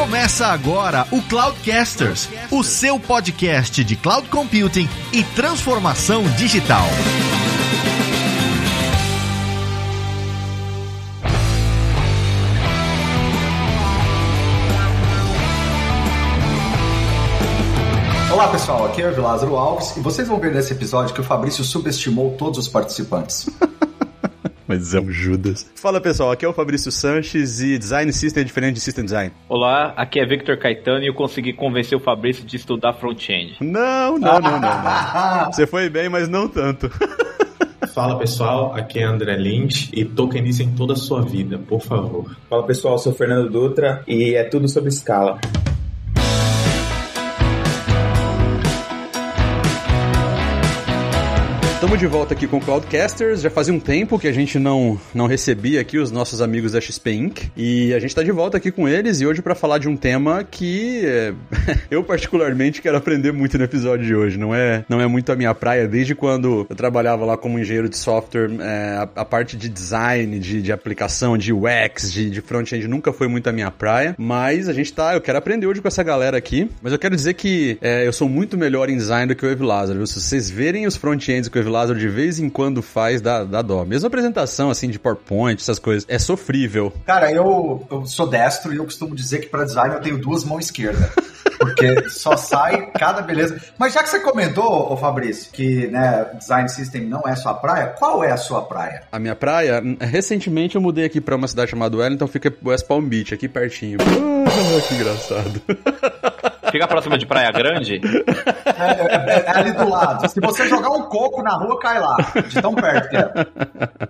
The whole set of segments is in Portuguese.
Começa agora o Cloudcasters, o seu podcast de cloud computing e transformação digital. Olá pessoal, aqui é o Lázaro Alves e vocês vão ver nesse episódio que o Fabrício subestimou todos os participantes. Mas é um Judas. Fala pessoal, aqui é o Fabrício Sanches e Design System é diferente de System Design. Olá, aqui é Victor Caetano e eu consegui convencer o Fabrício de estudar front-end. Não, não, não, não, não. Você foi bem, mas não tanto. Fala pessoal, aqui é André Lynch e tokenize em toda a sua vida, por favor. Fala pessoal, eu sou Fernando Dutra e é tudo sobre escala. Estamos de volta aqui com o Cloudcasters. Já fazia um tempo que a gente não, não recebia aqui os nossos amigos da XP Inc. E a gente está de volta aqui com eles e hoje para falar de um tema que é, eu particularmente quero aprender muito no episódio de hoje. Não é, não é muito a minha praia. Desde quando eu trabalhava lá como engenheiro de software, é, a, a, parte de design, de, de aplicação, de UX, de, de front-end nunca foi muito a minha praia. Mas a gente tá, eu quero aprender hoje com essa galera aqui. Mas eu quero dizer que é, eu sou muito melhor em design do que o Ev Lázaro. Se vocês verem os front-ends que o Ev Lázaro de vez em quando faz, dá, dá dó. Mesmo apresentação, assim, de PowerPoint, essas coisas, é sofrível. Cara, eu, eu sou destro e eu costumo dizer que para design eu tenho duas mãos esquerdas. Porque só sai cada beleza. Mas já que você comentou, ô Fabrício, que né, design system não é sua praia, qual é a sua praia? A minha praia, recentemente eu mudei aqui para uma cidade chamada Wellington, fica West Palm Beach, aqui pertinho. Ah, que engraçado. Fica próxima de Praia Grande? É, é, é, ali do lado. Se você jogar um coco na rua, cai lá. De tão perto que é.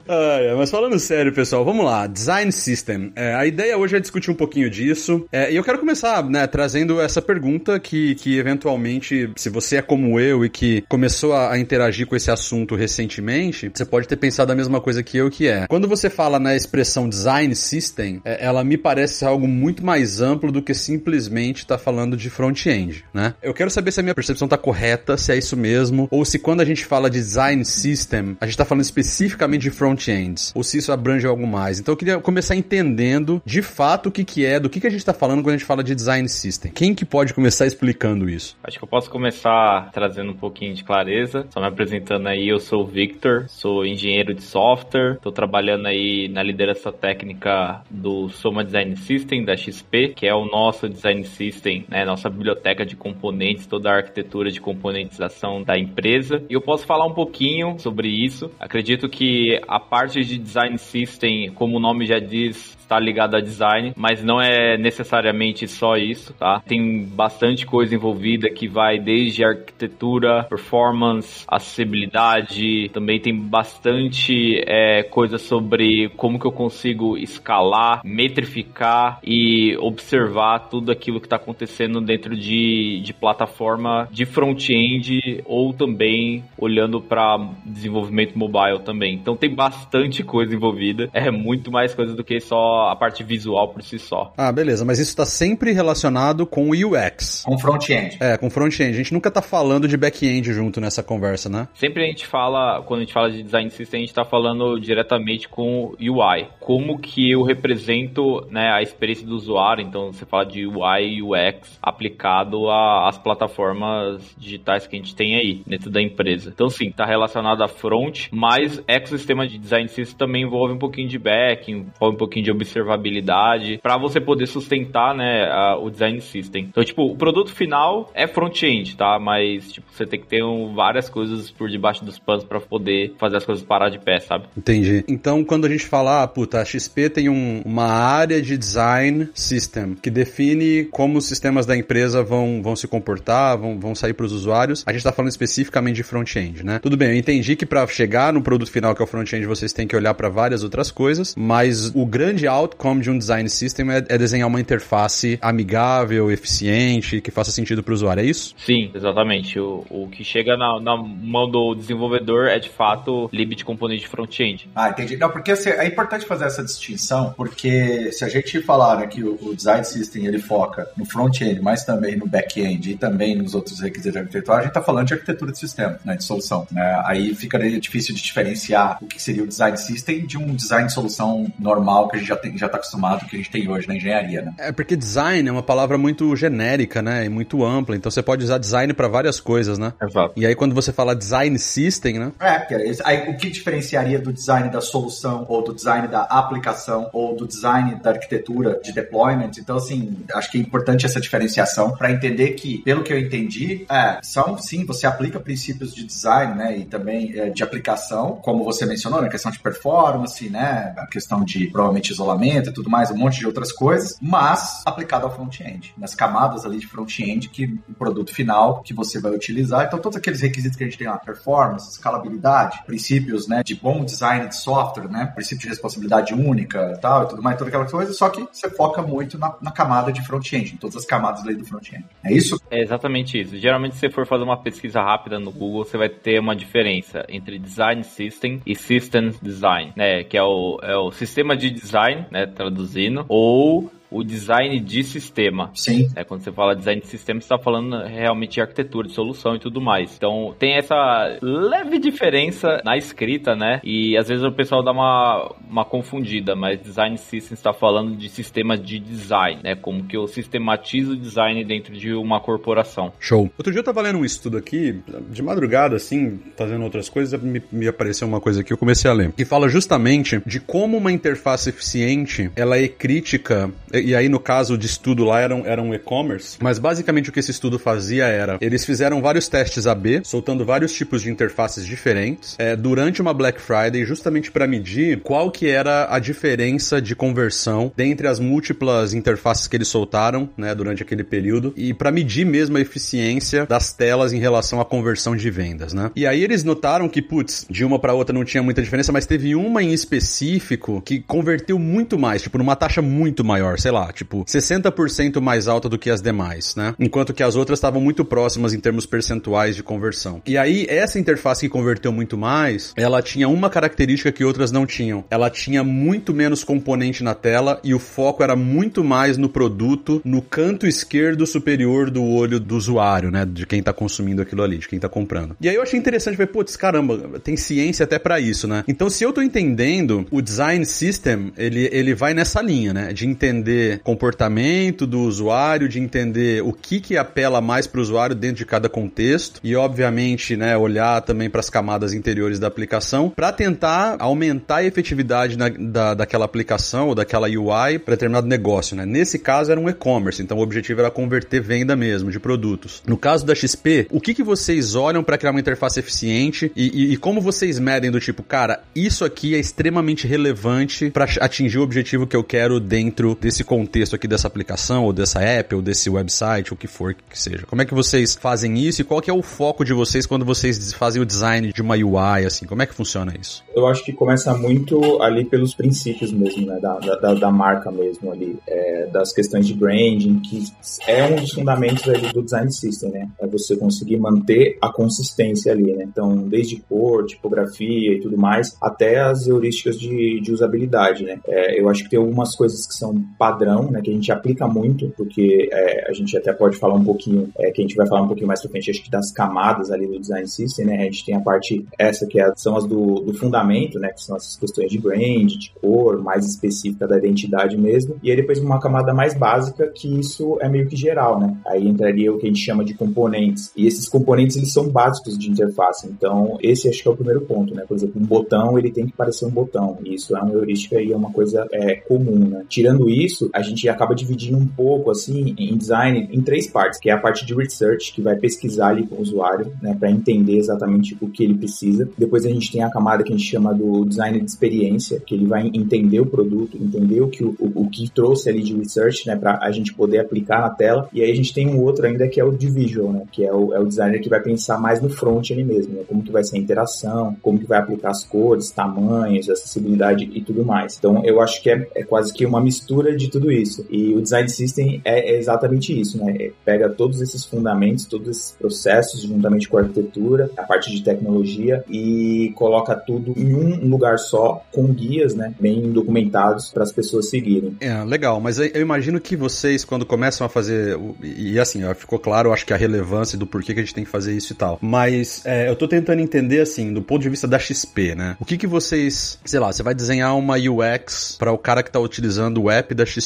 Ah, é. Mas falando sério, pessoal, vamos lá. Design System. É, a ideia hoje é discutir um pouquinho disso. É, e eu quero começar, né, trazendo essa pergunta que, que eventualmente, se você é como eu e que começou a, a interagir com esse assunto recentemente, você pode ter pensado a mesma coisa que eu, que é. Quando você fala na expressão Design System, é, ela me parece algo muito mais amplo do que simplesmente estar tá falando de front front-end, né? Eu quero saber se a minha percepção tá correta, se é isso mesmo, ou se quando a gente fala de design system, a gente tá falando especificamente de front-ends, ou se isso abrange algo mais. Então eu queria começar entendendo de fato o que que é, do que que a gente tá falando quando a gente fala de design system. Quem que pode começar explicando isso? Acho que eu posso começar trazendo um pouquinho de clareza. Só me apresentando aí, eu sou o Victor, sou engenheiro de software, tô trabalhando aí na liderança técnica do Soma Design System da XP, que é o nosso design system, né, nossa biblioteca de componentes, toda a arquitetura de componentização da empresa. E eu posso falar um pouquinho sobre isso. Acredito que a parte de design system, como o nome já diz, está ligado a design, mas não é necessariamente só isso, tá? Tem bastante coisa envolvida que vai desde arquitetura, performance, acessibilidade, também tem bastante é, coisa sobre como que eu consigo escalar, metrificar e observar tudo aquilo que está acontecendo dentro de, de plataforma de front-end ou também olhando para desenvolvimento mobile também. Então tem bastante coisa envolvida, é muito mais coisa do que só a parte visual por si só. Ah, beleza, mas isso está sempre relacionado com o UX. Com front-end. É, com front-end. A gente nunca tá falando de back-end junto nessa conversa, né? Sempre a gente fala, quando a gente fala de design system, a gente tá falando diretamente com UI. Como que eu represento né, a experiência do usuário, então você fala de UI e UX aplicado às plataformas digitais que a gente tem aí dentro da empresa. Então sim, tá relacionado a front, mas ecossistema de design system também envolve um pouquinho de back, envolve um pouquinho de observabilidade, para você poder sustentar, né, a, o design system. Então, tipo, o produto final é front-end, tá? Mas, tipo, você tem que ter um, várias coisas por debaixo dos panos para poder fazer as coisas parar de pé, sabe? Entendi. Então, quando a gente fala, ah, puta, a XP tem um, uma área de design system que define como os sistemas da empresa vão, vão se comportar, vão, vão sair para os usuários, a gente está falando especificamente de front-end, né? Tudo bem, eu entendi que para chegar no produto final que é o front-end, vocês têm que olhar para várias outras coisas, mas o grande outcome de um design system é, é desenhar uma interface amigável, eficiente, que faça sentido para o usuário, é isso? Sim, exatamente. O, o que chega na, na mão do desenvolvedor é de fato lib de componente front-end. Ah, entendi. Não, porque assim, é importante fazer essa distinção, porque se a gente falar né, que o, o design system ele foca no front-end, mas também no back-end e também nos outros requisitos de arquitetura, a gente está falando de arquitetura de sistema, né, de solução. Né? Aí fica difícil de diferenciar o que seria o design system de um design de solução normal que a gente já tem, já tá acostumado que a gente tem hoje na engenharia, né? É porque design é uma palavra muito genérica, né? E muito ampla. Então você pode usar design para várias coisas, né? Exato. E aí quando você fala design system, né? É, aí o que diferenciaria do design da solução ou do design da aplicação ou do design da arquitetura de deployment? Então, assim, acho que é importante essa diferenciação para entender que, pelo que eu entendi, é, são sim, você aplica princípios de design, né? E também é, de aplicação, como você mencionou, na né, questão de performance, né? A questão de provavelmente isolamento e tudo mais, um monte de outras coisas, mas aplicado ao front-end, nas camadas ali de front-end que o produto final que você vai utilizar. Então, todos aqueles requisitos que a gente tem lá, performance, escalabilidade, princípios, né, de bom design de software, né, princípio de responsabilidade única, tal, e tudo mais, toda aquela coisa, só que você foca muito na, na camada de front-end, em todas as camadas ali do front-end. É isso? É exatamente isso. Geralmente, se você for fazer uma pesquisa rápida no Google, você vai ter uma diferença entre design system e systems design, né, que é o, é o sistema de design, né, traduzindo, ou o design de sistema. Sim. É, quando você fala design de sistema, você está falando realmente de arquitetura, de solução e tudo mais. Então tem essa leve diferença na escrita, né? E às vezes o pessoal dá uma, uma confundida, mas design system está falando de sistema de design, né? Como que eu sistematizo o design dentro de uma corporação. Show. Outro dia eu tava lendo um estudo aqui, de madrugada, assim, fazendo outras coisas, me, me apareceu uma coisa aqui, eu comecei a ler, que fala justamente de como uma interface eficiente, ela é crítica e aí, no caso de estudo lá, era um, um e-commerce. Mas basicamente o que esse estudo fazia era: eles fizeram vários testes AB, soltando vários tipos de interfaces diferentes, é, durante uma Black Friday, justamente para medir qual que era a diferença de conversão dentre as múltiplas interfaces que eles soltaram, né, durante aquele período, e para medir mesmo a eficiência das telas em relação à conversão de vendas, né? E aí eles notaram que, putz, de uma para outra não tinha muita diferença, mas teve uma em específico que converteu muito mais, tipo, numa taxa muito maior, sei sei lá, tipo, 60% mais alta do que as demais, né? Enquanto que as outras estavam muito próximas em termos percentuais de conversão. E aí, essa interface que converteu muito mais, ela tinha uma característica que outras não tinham. Ela tinha muito menos componente na tela e o foco era muito mais no produto, no canto esquerdo superior do olho do usuário, né? De quem tá consumindo aquilo ali, de quem tá comprando. E aí eu achei interessante, ver, putz, caramba, tem ciência até para isso, né? Então, se eu tô entendendo, o design system, ele, ele vai nessa linha, né? De entender entender comportamento do usuário, de entender o que que apela mais para o usuário dentro de cada contexto e, obviamente, né, olhar também para as camadas interiores da aplicação para tentar aumentar a efetividade na, da, daquela aplicação ou daquela UI para determinado negócio. Né? Nesse caso era um e-commerce, então o objetivo era converter venda mesmo de produtos. No caso da XP, o que que vocês olham para criar uma interface eficiente e, e, e como vocês medem do tipo, cara, isso aqui é extremamente relevante para atingir o objetivo que eu quero dentro desse contexto aqui dessa aplicação, ou dessa app, ou desse website, o que for que seja. Como é que vocês fazem isso e qual que é o foco de vocês quando vocês fazem o design de uma UI, assim? Como é que funciona isso? Eu acho que começa muito ali pelos princípios mesmo, né? Da, da, da marca mesmo ali, é, das questões de branding, que é um dos fundamentos ali do design system, né? É você conseguir manter a consistência ali, né? Então, desde cor, tipografia e tudo mais, até as heurísticas de, de usabilidade, né? É, eu acho que tem algumas coisas que são padrões padrão, né, que a gente aplica muito, porque é, a gente até pode falar um pouquinho, é, que a gente vai falar um pouquinho mais pra frente, acho que das camadas ali do design system, né, a gente tem a parte essa que é, são as do, do fundamento, né, que são essas questões de brand, de cor, mais específica da identidade mesmo, e aí depois uma camada mais básica, que isso é meio que geral, né, aí entraria o que a gente chama de componentes, e esses componentes eles são básicos de interface, então esse acho que é o primeiro ponto, né, por exemplo, um botão ele tem que parecer um botão, e isso é uma heurística e é uma coisa é, comum, né, tirando isso, a gente acaba dividindo um pouco assim em design em três partes, que é a parte de research, que vai pesquisar ali com o usuário, né, para entender exatamente o que ele precisa. Depois a gente tem a camada que a gente chama do design de experiência, que ele vai entender o produto, entender o que o, o, o que trouxe ali de research, né, para a gente poder aplicar na tela. E aí a gente tem um outro ainda que é o de visual, né, que é o, é o designer que vai pensar mais no front ali mesmo, né, como que vai ser a interação, como que vai aplicar as cores, tamanhos, acessibilidade e tudo mais. Então eu acho que é, é quase que uma mistura de tudo isso. E o design system é, é exatamente isso, né? É, pega todos esses fundamentos, todos esses processos, juntamente com a arquitetura, a parte de tecnologia e coloca tudo em um lugar só, com guias, né? Bem documentados para as pessoas seguirem. É, legal, mas eu imagino que vocês, quando começam a fazer. E assim, ficou claro, acho que a relevância do porquê que a gente tem que fazer isso e tal. Mas é, eu tô tentando entender, assim, do ponto de vista da XP, né? O que que vocês. Sei lá, você vai desenhar uma UX para o cara que tá utilizando o app da XP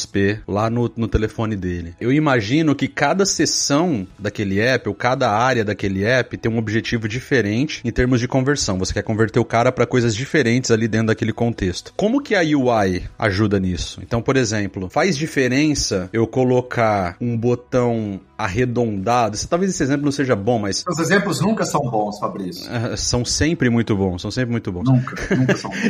lá no, no telefone dele. Eu imagino que cada sessão daquele app, ou cada área daquele app, tem um objetivo diferente em termos de conversão. Você quer converter o cara para coisas diferentes ali dentro daquele contexto. Como que a UI ajuda nisso? Então, por exemplo, faz diferença eu colocar um botão arredondado. Talvez esse exemplo não seja bom, mas. Os exemplos nunca são bons, Fabrício. Uh, são sempre muito bons, são sempre muito bons. Nunca, nunca são bons.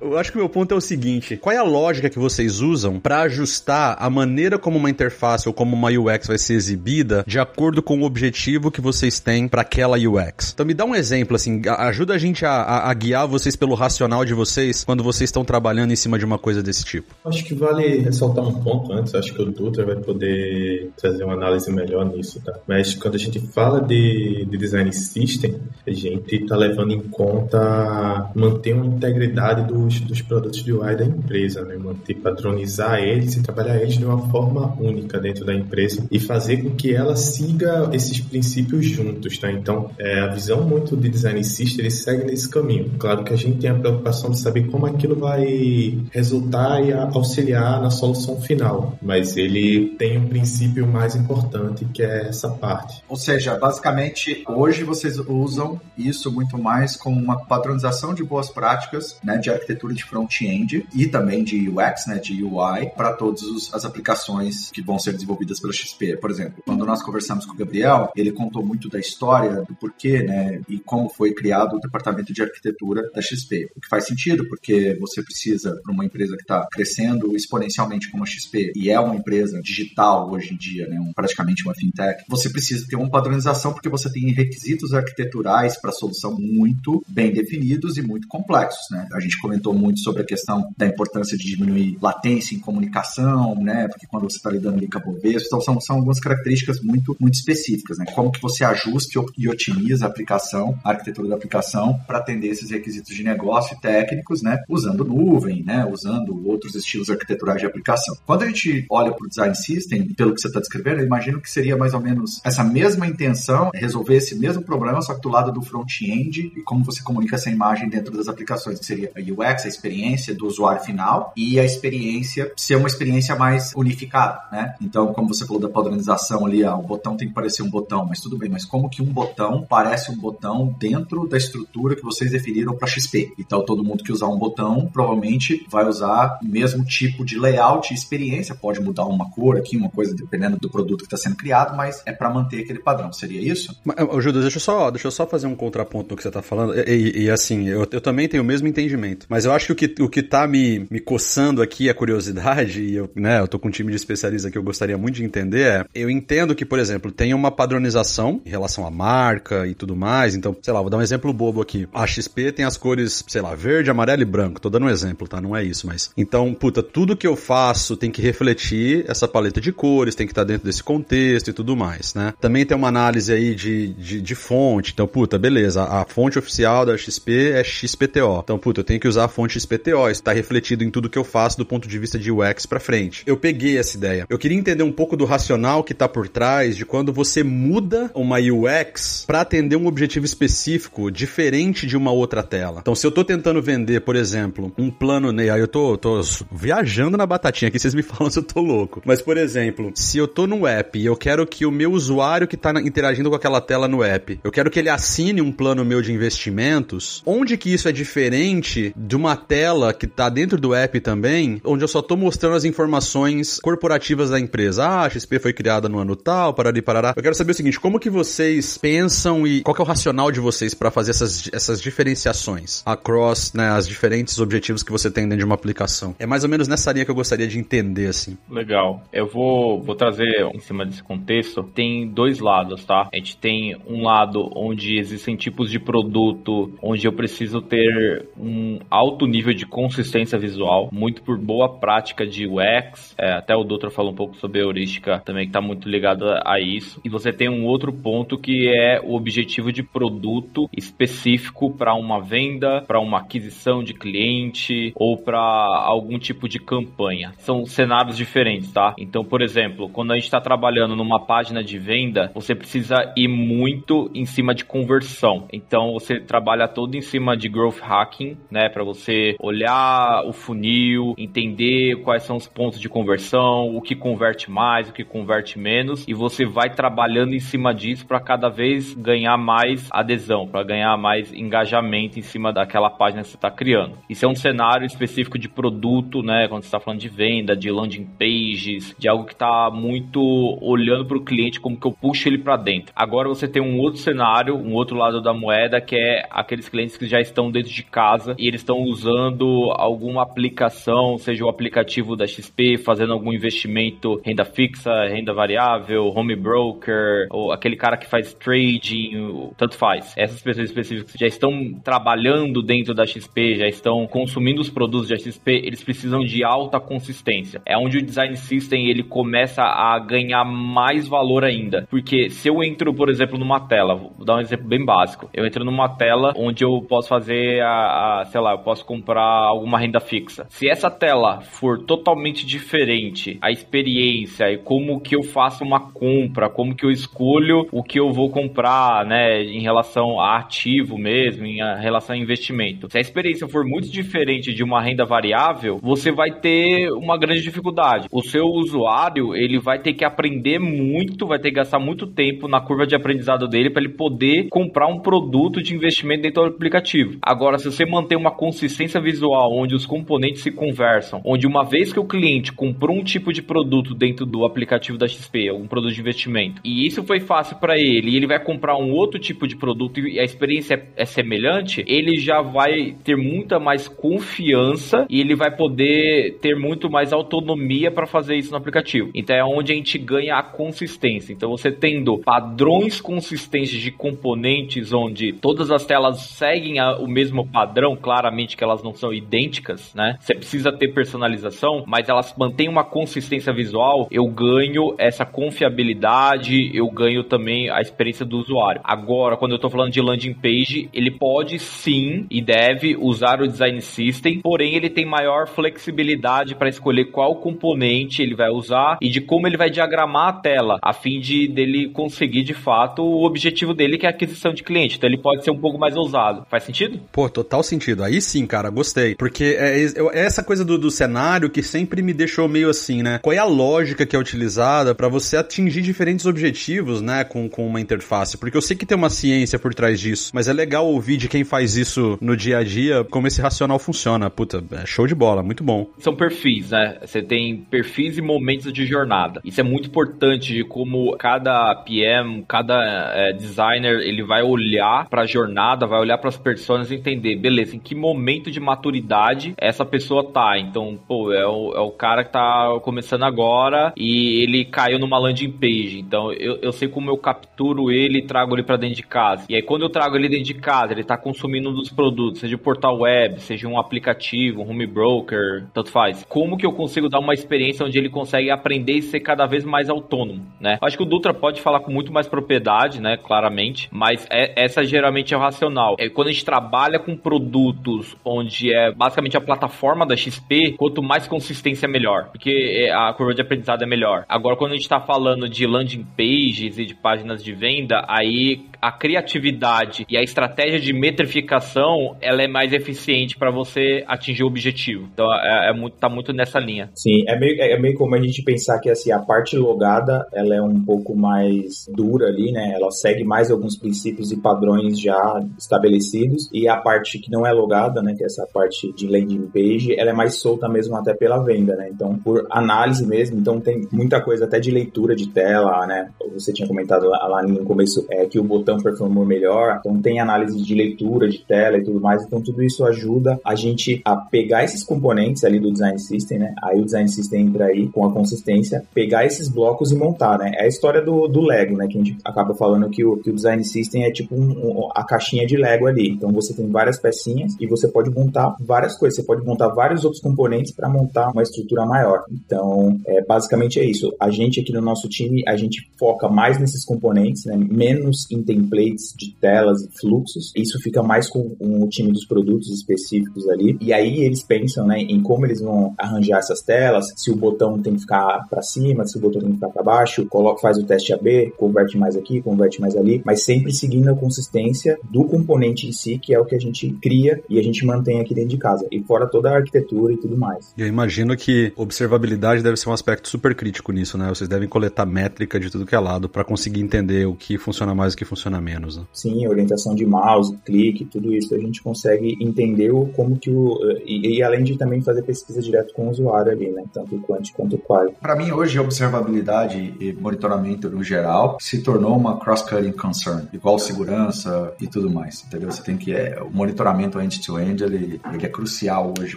Eu acho que o meu ponto é o seguinte: qual é a lógica que vocês usam para ajustar a maneira como uma interface ou como uma UX vai ser exibida de acordo com o objetivo que vocês têm para aquela UX? Então me dá um exemplo, assim, ajuda a gente a, a, a guiar vocês pelo racional de vocês quando vocês estão trabalhando em cima de uma coisa desse tipo. Acho que vale ressaltar um ponto antes, acho que o Dutra vai poder trazer uma análise melhor nisso, tá? Mas quando a gente fala de, de design system, a gente está levando em conta manter uma integridade dos, dos produtos de UI da empresa, né? Manter, padronizar eles e trabalhar eles de uma forma única dentro da empresa e fazer com que ela siga esses princípios juntos, tá? Então, é, a visão muito de design system, ele segue nesse caminho. Claro que a gente tem a preocupação de saber como aquilo vai resultar e auxiliar na solução final, mas ele tem um princípio mais importante importante que é essa parte. Ou seja, basicamente, hoje vocês usam isso muito mais como uma padronização de boas práticas né, de arquitetura de front-end e também de UX, né, de UI, para todas as aplicações que vão ser desenvolvidas pela XP. Por exemplo, quando nós conversamos com o Gabriel, ele contou muito da história, do porquê né, e como foi criado o departamento de arquitetura da XP. O que faz sentido, porque você precisa, para uma empresa que está crescendo exponencialmente como a XP, e é uma empresa digital hoje em dia, né, um, praticamente praticamente uma fintech, você precisa ter uma padronização porque você tem requisitos arquiteturais para a solução muito bem definidos e muito complexos, né? A gente comentou muito sobre a questão da importância de diminuir latência em comunicação, né? Porque quando você está lidando ali com a Bovespa, então são, são algumas características muito, muito específicas, né? Como que você ajusta e otimiza a aplicação, a arquitetura da aplicação para atender esses requisitos de negócio e técnicos, né? Usando nuvem, né? Usando outros estilos arquiteturais de aplicação. Quando a gente olha para o design system, pelo que você está descrevendo, eu imagino imagino que seria mais ou menos essa mesma intenção, resolver esse mesmo problema, só que do lado do front-end e como você comunica essa imagem dentro das aplicações, que seria a UX, a experiência do usuário final, e a experiência ser uma experiência mais unificada, né? Então, como você falou da padronização ali, ah, o botão tem que parecer um botão, mas tudo bem, mas como que um botão parece um botão dentro da estrutura que vocês definiram para XP? Então, todo mundo que usar um botão provavelmente vai usar o mesmo tipo de layout e experiência, pode mudar uma cor aqui, uma coisa dependendo do produto que está sendo criado, mas é para manter aquele padrão. Seria isso? Ô, Judas, deixa eu só, deixa eu só fazer um contraponto no que você está falando. E, e, e assim, eu, eu, também tenho o mesmo entendimento. Mas eu acho que o que, o que tá me, me coçando aqui é a curiosidade, e eu, né, eu tô com um time de especialistas que eu gostaria muito de entender, é, eu entendo que, por exemplo, tem uma padronização em relação à marca e tudo mais. Então, sei lá, vou dar um exemplo bobo aqui. A XP tem as cores, sei lá, verde, amarelo e branco. Tô dando um exemplo, tá? Não é isso, mas. Então, puta, tudo que eu faço tem que refletir essa paleta de cores, tem que estar tá dentro desse contexto contexto e tudo mais, né? Também tem uma análise aí de, de, de fonte. Então, puta, beleza, a, a, fonte oficial da XP é XPTO. Então, puta, eu tenho que usar a fonte XPTO. Isso tá refletido em tudo que eu faço do ponto de vista de UX para frente. Eu peguei essa ideia. Eu queria entender um pouco do racional que tá por trás de quando você muda uma UX para atender um objetivo específico diferente de uma outra tela. Então, se eu tô tentando vender, por exemplo, um plano, né, aí eu tô, tô viajando na batatinha aqui, vocês me falam se eu tô louco. Mas, por exemplo, se eu tô no app e eu quero que o meu usuário que está interagindo com aquela tela no app, eu quero que ele assine um plano meu de investimentos. Onde que isso é diferente de uma tela que está dentro do app também, onde eu só estou mostrando as informações corporativas da empresa. Ah, a XP foi criada no ano tal, parari parará. Eu quero saber o seguinte, como que vocês pensam e qual é o racional de vocês para fazer essas, essas diferenciações across né, as diferentes objetivos que você tem dentro de uma aplicação? É mais ou menos nessa linha que eu gostaria de entender, assim. Legal. Eu vou, vou trazer em cima desse contexto, tem dois lados, tá? A gente tem um lado onde existem tipos de produto onde eu preciso ter um alto nível de consistência visual, muito por boa prática de UX. É, até o Doutor falou um pouco sobre heurística também, que está muito ligado a isso. E você tem um outro ponto que é o objetivo de produto específico para uma venda, para uma aquisição de cliente ou para algum tipo de campanha. São cenários diferentes, tá? Então, por exemplo, quando a gente está trabalhando numa página de venda, você precisa ir muito em cima de conversão. Então, você trabalha todo em cima de growth hacking, né, para você olhar o funil, entender quais são os pontos de conversão, o que converte mais, o que converte menos, e você vai trabalhando em cima disso para cada vez ganhar mais adesão, para ganhar mais engajamento em cima daquela página que você está criando. Isso é um cenário específico de produto, né, quando você está falando de venda, de landing pages, de algo que está muito olhando para o cliente como que eu puxo ele para dentro. Agora você tem um outro cenário, um outro lado da moeda que é aqueles clientes que já estão dentro de casa e eles estão usando alguma aplicação, seja o aplicativo da XP, fazendo algum investimento, renda fixa, renda variável, home broker, ou aquele cara que faz trading, tanto faz. Essas pessoas específicas já estão trabalhando dentro da XP, já estão consumindo os produtos da XP, eles precisam de alta consistência. É onde o design system ele começa a ganhar mais valor ainda. Porque se eu entro, por exemplo, numa tela, vou dar um exemplo bem básico. Eu entro numa tela onde eu posso fazer a, a, sei lá, eu posso comprar alguma renda fixa. Se essa tela for totalmente diferente, a experiência e como que eu faço uma compra, como que eu escolho o que eu vou comprar, né, em relação a ativo mesmo, em relação a investimento. Se a experiência for muito diferente de uma renda variável, você vai ter uma grande dificuldade. O seu usuário, ele vai ter que aprender muito, vai ter que gastar muito tempo na curva de aprendizado dele para ele poder comprar um produto de investimento dentro do aplicativo. Agora, se você manter uma consistência visual onde os componentes se conversam, onde uma vez que o cliente comprou um tipo de produto dentro do aplicativo da XP, um produto de investimento, e isso foi fácil para ele, e ele vai comprar um outro tipo de produto e a experiência é semelhante, ele já vai ter muita mais confiança e ele vai poder ter muito mais autonomia para fazer isso no aplicativo. Então é onde a gente ganha a consistência. Então você tendo padrões consistentes de componentes onde todas as telas seguem a, o mesmo padrão, claramente que elas não são idênticas, né? Você precisa ter personalização, mas elas mantêm uma consistência visual, eu ganho essa confiabilidade, eu ganho também a experiência do usuário. Agora, quando eu tô falando de landing page, ele pode sim e deve usar o design system, porém ele tem maior flexibilidade para escolher qual componente ele vai usar e de como ele vai diagramar a tela, a fim de dele conseguir de fato o objetivo dele que é a aquisição de cliente. Então ele pode ser um pouco mais ousado. Faz sentido? Pô, total sentido. Aí sim, cara, gostei. Porque é, é essa coisa do, do, cenário que sempre me deixou meio assim, né? Qual é a lógica que é utilizada para você atingir diferentes objetivos, né, com, com uma interface? Porque eu sei que tem uma ciência por trás disso, mas é legal ouvir de quem faz isso no dia a dia como esse racional funciona. Puta, é show de bola, muito bom. São perfis, né? Você tem perfis e momentos de jornada. Isso é muito importante de como cada PM, cada é, designer, ele vai olhar para a jornada, vai olhar para as pessoas e entender, beleza, em que momento de maturidade essa pessoa tá. Então, pô, é o, é o cara que tá começando agora e ele caiu numa landing page. Então, eu, eu sei como eu capturo ele e trago ele para dentro de casa. E aí, quando eu trago ele dentro de casa, ele tá consumindo um dos produtos, seja o portal web, seja um aplicativo, um home broker, tanto faz. Como que eu consigo dar uma experiência onde ele consegue aprender e ser cada vez mais autônomo, né? Acho que o Dutra pode falar com muito mais propriedade, né? Claramente, mas é, essa geralmente é o racional. É quando a gente trabalha com produtos onde é basicamente a plataforma da XP, quanto mais consistência melhor, porque é, a curva de aprendizado é melhor. Agora, quando a gente está falando de landing pages e de páginas de venda, aí a criatividade e a estratégia de metrificação ela é mais eficiente para você atingir o objetivo. Então é, é, muito, tá muito nessa linha. Sim, é meio, é meio como a gente pensar que assim, a parte logada ela é um pouco mais dura ali, né? Ela segue mais alguns princípios e padrões já estabelecidos e a parte que não é logada, né, que é essa parte de landing page, ela é mais solta mesmo até pela venda, né? Então, por análise mesmo, então tem muita coisa até de leitura de tela, né? Você tinha comentado lá, lá no começo é, que o botão botão performou melhor. Então tem análise de leitura de tela e tudo mais. Então tudo isso ajuda a gente a pegar esses componentes ali do design system, né? Aí o design system entra aí com a consistência, pegar esses blocos e montar, né? É a história do, do Lego, né? Que a gente acaba falando que o, que o design system é tipo um, um, a caixinha de Lego ali. Então você tem várias pecinhas e você pode montar várias coisas. Você pode montar vários outros componentes para montar uma estrutura maior. Então, é, basicamente é isso. A gente aqui no nosso time, a gente foca mais nesses componentes, né? menos em templates de telas e fluxos. Isso fica mais com, com o time dos produtos específicos ali. E aí eles pensam né, em como eles vão arranjar essas telas, se o botão tem que ficar para cima, se o botão tem que ficar para baixo, coloca, faz o teste AB, converte mais aqui, converte mais ali, mas sempre seguindo a consistência do componente em si, que é o que a gente cria e a gente mantém aqui dentro de casa. E fora toda a arquitetura e tudo mais. Eu imagino que observabilidade deve ser um aspecto super crítico nisso, né? Vocês devem coletar métrica de tudo que é lado para conseguir entender o que funciona mais e o que funciona menos. Né? Sim, orientação de mouse, clique, tudo isso a gente consegue entender o, como que o. E, e, além de também fazer pesquisa direto com o usuário ali, né? Tanto o quant quanto o qual. Para mim, hoje, observabilidade e monitoramento no geral se tornou uma cross-cutting concern, igual segurança e tudo mais, entendeu? Você tem que. É, o monitoramento end-to-end, -end, ele, ele é crucial hoje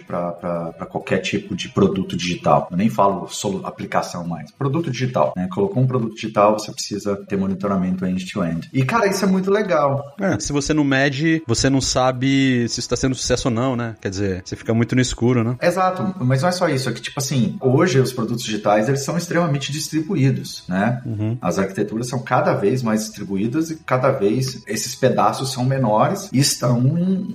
para qualquer tipo de produto digital. Eu nem falo solo aplicação mais. Produto digital, né? Colocou um produto digital, você precisa ter monitoramento end-to-end. -end. E, cara, isso é muito legal. É, se você não mede, você não sabe se está sendo sucesso ou não, né? Quer dizer, você fica muito no escuro, né? Exato, mas não é só isso. É que, tipo assim, hoje os produtos digitais, eles são extremamente distribuídos, né? Uhum. As arquiteturas são cada vez mais distribuídas e cada vez esses pedaços são menores e estão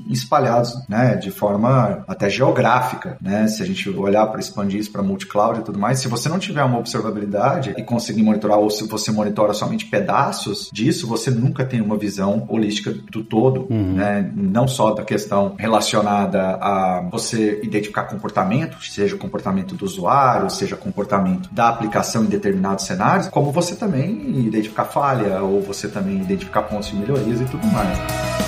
espalhados, né? De forma até geográfica, né? Se a gente olhar para expandir isso para multi-cloud e tudo mais, se você não tiver uma observabilidade e conseguir monitorar, ou se você monitora somente pedaços disso, você nunca tem uma visão holística do todo, uhum. né? Não só da questão relacionada a você identificar comportamento, seja comportamento do usuário, seja comportamento da aplicação em determinados cenários, como você também identificar falha ou você também identificar pontos de melhorias e tudo mais.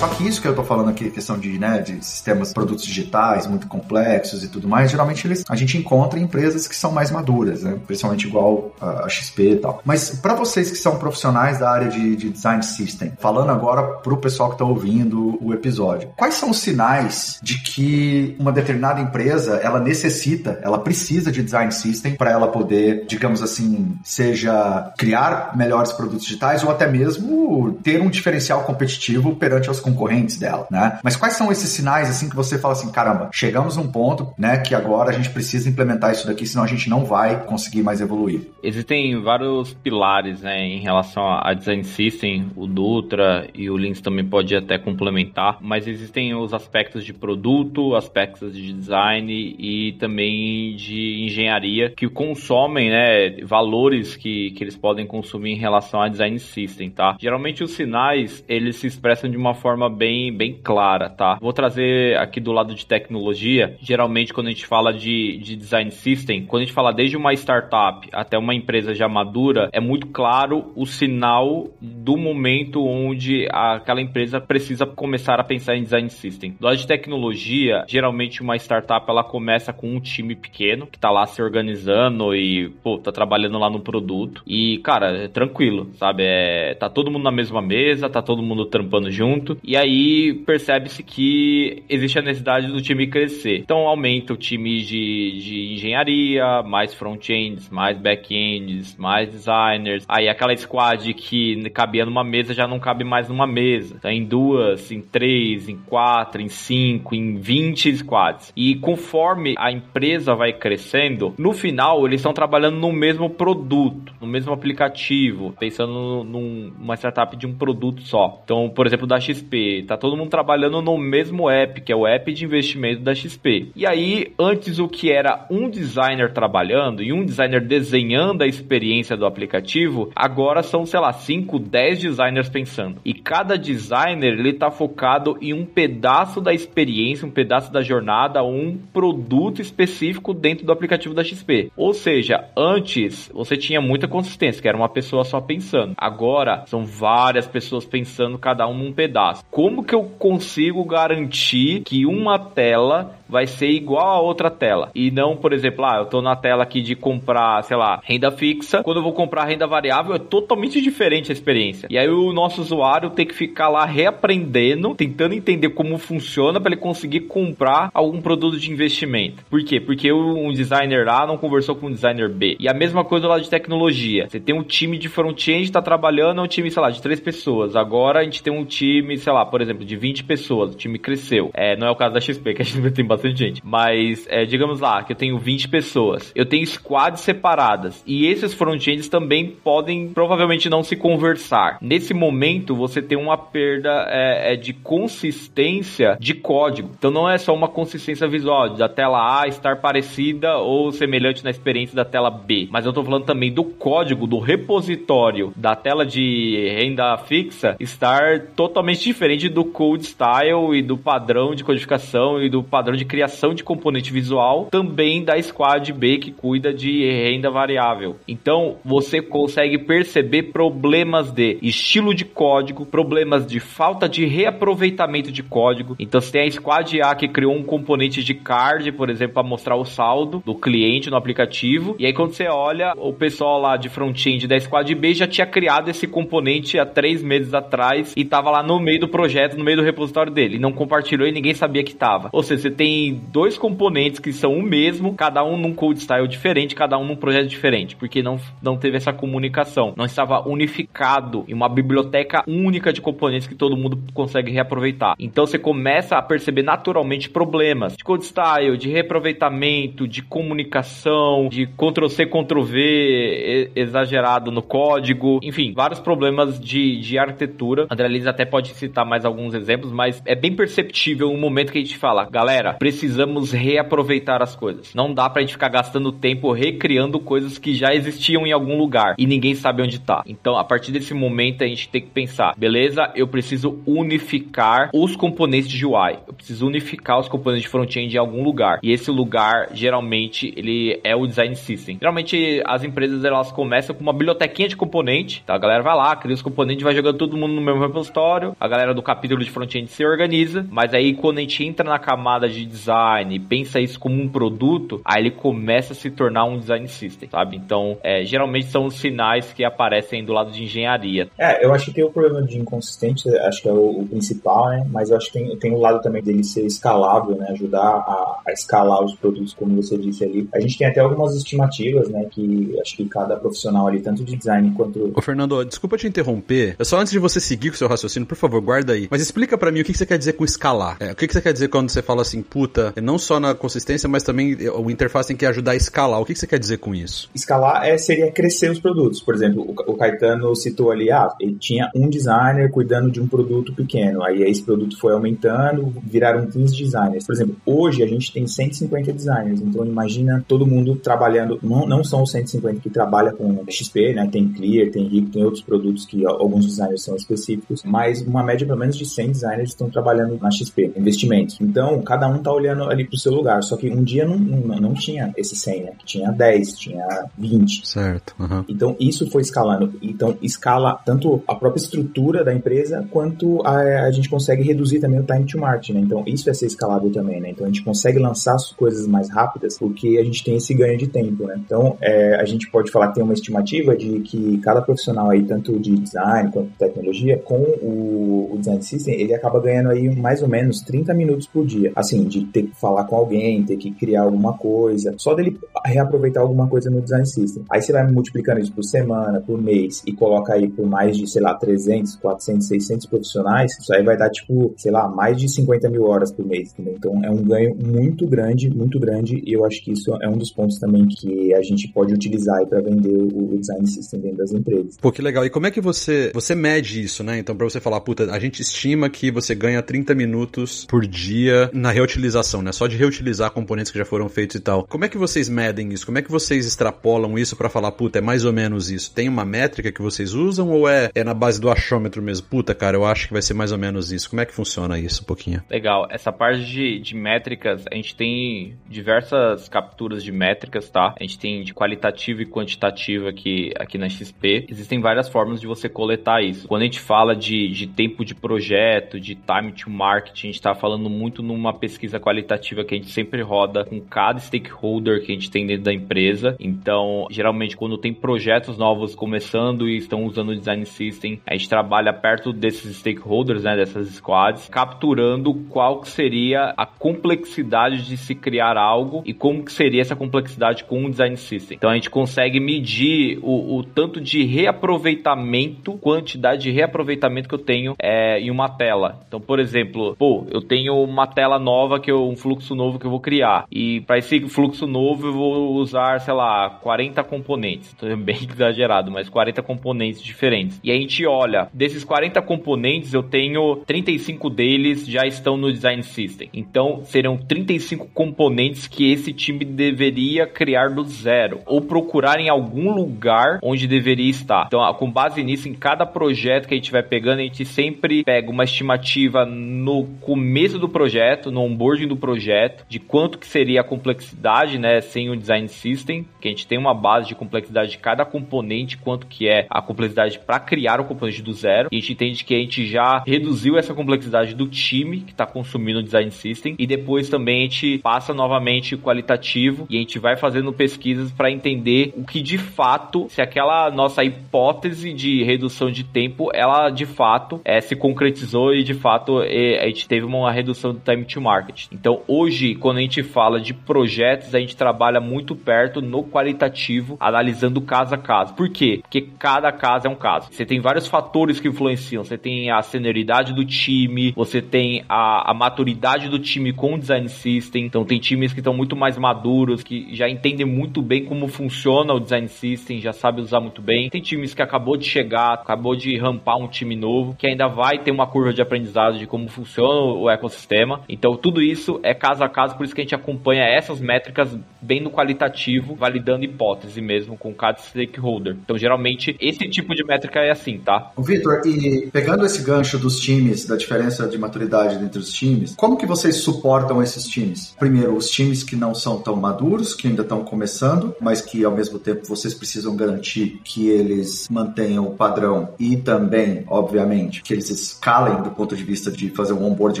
Só que isso que eu tô falando aqui, questão de, né, de sistemas, produtos digitais muito complexos e tudo mais, geralmente eles, a gente encontra em empresas que são mais maduras, né? Principalmente igual a, XP e tal. Mas para vocês que são profissionais da área de, de design system, falando agora pro pessoal que tá ouvindo o episódio, quais são os sinais de que uma determinada empresa, ela necessita, ela precisa de design system para ela poder, digamos assim, seja criar melhores produtos digitais ou até mesmo ter um diferencial competitivo perante concorrentes dela, né? Mas quais são esses sinais assim que você fala assim, caramba, chegamos num ponto, né, que agora a gente precisa implementar isso daqui, senão a gente não vai conseguir mais evoluir? Existem vários pilares, né, em relação a design system, o Dutra e o Lins também pode até complementar, mas existem os aspectos de produto, aspectos de design e também de engenharia que consomem, né, valores que, que eles podem consumir em relação a design system, tá? Geralmente os sinais, eles se expressam de uma forma forma bem, bem clara, tá? Vou trazer aqui do lado de tecnologia. Geralmente, quando a gente fala de, de design system, quando a gente fala desde uma startup até uma empresa já madura, é muito claro o sinal do momento onde aquela empresa precisa começar a pensar em design system. Do lado de tecnologia, geralmente uma startup ela começa com um time pequeno que tá lá se organizando e, pô, tá trabalhando lá no produto. E, cara, é tranquilo, sabe? É, tá todo mundo na mesma mesa, tá todo mundo trampando junto. E aí percebe-se que existe a necessidade do time crescer. Então aumenta o time de, de engenharia, mais front-ends, mais back-ends, mais designers. Aí aquela squad que cabia numa mesa já não cabe mais numa mesa. Tá em duas, em três, em quatro, em cinco, em vinte squads. E conforme a empresa vai crescendo, no final eles estão trabalhando no mesmo produto, no mesmo aplicativo, pensando numa startup de um produto só. Então, por exemplo, da XP XP, tá todo mundo trabalhando no mesmo app, que é o app de investimento da XP. E aí, antes o que era um designer trabalhando e um designer desenhando a experiência do aplicativo, agora são, sei lá, 5, 10 designers pensando. E cada designer, ele tá focado em um pedaço da experiência, um pedaço da jornada, um produto específico dentro do aplicativo da XP. Ou seja, antes você tinha muita consistência, que era uma pessoa só pensando. Agora são várias pessoas pensando cada um num pedaço. Como que eu consigo garantir que uma tela vai ser igual a outra tela. E não, por exemplo, ah, eu tô na tela aqui de comprar, sei lá, renda fixa. Quando eu vou comprar renda variável, é totalmente diferente a experiência. E aí o nosso usuário tem que ficar lá reaprendendo, tentando entender como funciona para ele conseguir comprar algum produto de investimento. Por quê? Porque um designer A não conversou com um designer B. E a mesma coisa lá de tecnologia. Você tem um time de front-end tá trabalhando, é um time, sei lá, de três pessoas. Agora a gente tem um time, sei lá, por exemplo, de 20 pessoas. O time cresceu. É, não é o caso da XP, que a gente tem bastante bastante gente. Mas, é, digamos lá, que eu tenho 20 pessoas. Eu tenho squads separadas. E esses front-ends também podem, provavelmente, não se conversar. Nesse momento, você tem uma perda é, é, de consistência de código. Então, não é só uma consistência visual, da tela A estar parecida ou semelhante na experiência da tela B. Mas eu estou falando também do código, do repositório da tela de renda fixa estar totalmente diferente do code style e do padrão de codificação e do padrão de criação de componente visual, também da squad B que cuida de renda variável. Então, você consegue perceber problemas de estilo de código, problemas de falta de reaproveitamento de código. Então, você tem a squad A que criou um componente de card, por exemplo, para mostrar o saldo do cliente no aplicativo. E aí, quando você olha, o pessoal lá de front-end da squad B já tinha criado esse componente há três meses atrás e estava lá no meio do projeto, no meio do repositório dele. Não compartilhou e ninguém sabia que estava. Ou seja, você tem dois componentes que são o mesmo, cada um num code style diferente, cada um num projeto diferente, porque não, não teve essa comunicação, não estava unificado em uma biblioteca única de componentes que todo mundo consegue reaproveitar. Então você começa a perceber naturalmente problemas de code style, de reaproveitamento, de comunicação, de Ctrl-C, Ctrl-V exagerado no código, enfim, vários problemas de, de arquitetura. André Lins até pode citar mais alguns exemplos, mas é bem perceptível o momento que a gente fala, galera, precisamos reaproveitar as coisas. Não dá pra gente ficar gastando tempo recriando coisas que já existiam em algum lugar e ninguém sabe onde tá. Então, a partir desse momento, a gente tem que pensar, beleza? Eu preciso unificar os componentes de UI. Eu preciso unificar os componentes de front-end em algum lugar. E esse lugar, geralmente, ele é o design system. Geralmente, as empresas, elas começam com uma bibliotequinha de componente. Então, a galera vai lá, cria os componentes, vai jogando todo mundo no mesmo repositório. A galera do capítulo de front-end se organiza. Mas aí, quando a gente entra na camada de design, pensa isso como um produto, aí ele começa a se tornar um design system, sabe? Então, é, geralmente são os sinais que aparecem do lado de engenharia. É, eu acho que tem o problema de inconsistente, acho que é o, o principal, né? Mas eu acho que tem, tem o lado também dele ser escalável, né? Ajudar a, a, escalar os produtos, como você disse ali. A gente tem até algumas estimativas, né? Que acho que cada profissional ali, tanto de design quanto. Ô, Fernando, desculpa te interromper. Só antes de você seguir com o seu raciocínio, por favor, guarda aí. Mas explica para mim o que você quer dizer com escalar. É, o que você quer dizer quando você fala assim, puta, não só na consistência, mas também o interface tem que ajudar a escalar. O que você quer dizer com isso? Escalar é, seria crescer os produtos. Por exemplo, o, o Caetano citou ali, ah, ele tinha um designer cuidando de um produto pequeno. Aí esse produto foi aumentando, viraram 15 designers. Por exemplo, hoje a gente tem 150 designers. Então imagina todo mundo trabalhando, não, não são os 150 que trabalham com XP, né? Tem Clear, tem RIP, tem outros produtos que alguns designers são específicos, mas uma média pelo menos de 100 designers estão trabalhando na XP, investimentos. Então, cada um tá olhando ali pro seu lugar. Só que um dia não, não, não tinha esse 100, né? Tinha 10, tinha 20. Certo. Uhum. Então, isso foi escalando. Então, escala tanto a própria estrutura da empresa, quanto a, a gente consegue reduzir também o time to market, né? Então, isso é ser escalável também, né? Então, a gente consegue lançar as coisas mais rápidas porque a gente tem esse ganho de tempo, né? Então, é, a gente pode falar que tem uma estimativa de que cada profissional aí, tanto de design quanto de tecnologia, com o, o design system, ele acaba ganhando aí mais ou menos 30 minutos por dia. Assim, de ter que falar com alguém, ter que criar alguma coisa, só dele reaproveitar alguma coisa no design system. Aí você vai multiplicando isso por semana, por mês e coloca aí por mais de, sei lá, 300, 400, 600 profissionais, isso aí vai dar tipo, sei lá, mais de 50 mil horas por mês, entendeu? Então é um ganho muito grande, muito grande e eu acho que isso é um dos pontos também que a gente pode utilizar aí para vender o, design system dentro das empresas. Pô, que legal. E como é que você, você mede isso, né? Então para você falar, puta, a gente estima que você ganha 30 minutos por dia na reutilização, né? Só de reutilizar componentes que já foram feitos e tal. Como é que vocês medem isso? Como é que vocês extrapolam isso para falar, puta, é mais ou menos isso? Tem uma métrica que vocês usam ou é, é na base do achômetro mesmo? Puta, cara, eu acho que vai ser mais ou menos isso. Como é que funciona isso um pouquinho? Legal. Essa parte de, de métricas, a gente tem diversas capturas de métricas, tá? A gente tem de qualitativa e quantitativa aqui, aqui na XP. Existem várias formas de você coletar isso. Quando a gente fala de, de tempo de projeto, de time to market, a gente está falando muito numa pesquisa qualitativa que a gente sempre roda com cada stakeholder que a gente tem dentro da empresa. Então, geralmente, quando tem projetos novos começando e estão usando o design system, a gente trabalha perto desses stakeholders, né, dessas squads, capturando qual seria a complexidade de se criar algo e como que seria essa complexidade com o design system. Então, a gente consegue medir o, o tanto de reaproveitamento, quantidade de reaproveitamento que eu tenho é, em uma tela. Então, por exemplo, pô, eu tenho uma tela nova que eu, um fluxo novo que eu vou criar e para esse fluxo novo eu vou usar, sei lá, 40 componentes. É bem exagerado, mas 40 componentes diferentes. E a gente olha, desses 40 componentes eu tenho 35 deles já estão no design system. Então, serão 35 componentes que esse time deveria criar do zero ou procurar em algum lugar onde deveria estar. Então, com base nisso, em cada projeto que a gente vai pegando, a gente sempre pega uma estimativa no começo do projeto, no onboarding do projeto, de quanto que seria a complexidade, né, sem o design system, que a gente tem uma base de complexidade de cada componente, quanto que é a complexidade para criar o componente do zero. E a gente entende que a gente já reduziu essa complexidade do time que está consumindo o design system e depois também a gente passa novamente qualitativo e a gente vai fazendo pesquisas para entender o que de fato, se aquela nossa hipótese de redução de tempo, ela de fato é, se concretizou e de fato é, a gente teve uma redução do time to market. Então hoje, quando a gente fala de projetos, a gente trabalha muito perto no qualitativo, analisando caso a caso. Por quê? Porque cada caso é um caso. Você tem vários fatores que influenciam. Você tem a senioridade do time, você tem a, a maturidade do time com o design system. Então tem times que estão muito mais maduros, que já entendem muito bem como funciona o design system, já sabe usar muito bem. Tem times que acabou de chegar, acabou de rampar um time novo, que ainda vai ter uma curva de aprendizado de como funciona o ecossistema. Então tudo isso é caso a caso, por isso que a gente acompanha essas métricas bem no qualitativo, validando hipótese mesmo com cada stakeholder. Então geralmente esse tipo de métrica é assim, tá? Vitor, e pegando esse gancho dos times, da diferença de maturidade entre os times, como que vocês suportam esses times? Primeiro, os times que não são tão maduros, que ainda estão começando, mas que ao mesmo tempo vocês precisam garantir que eles mantenham o padrão e também, obviamente, que eles escalem do ponto de vista de fazer um onboard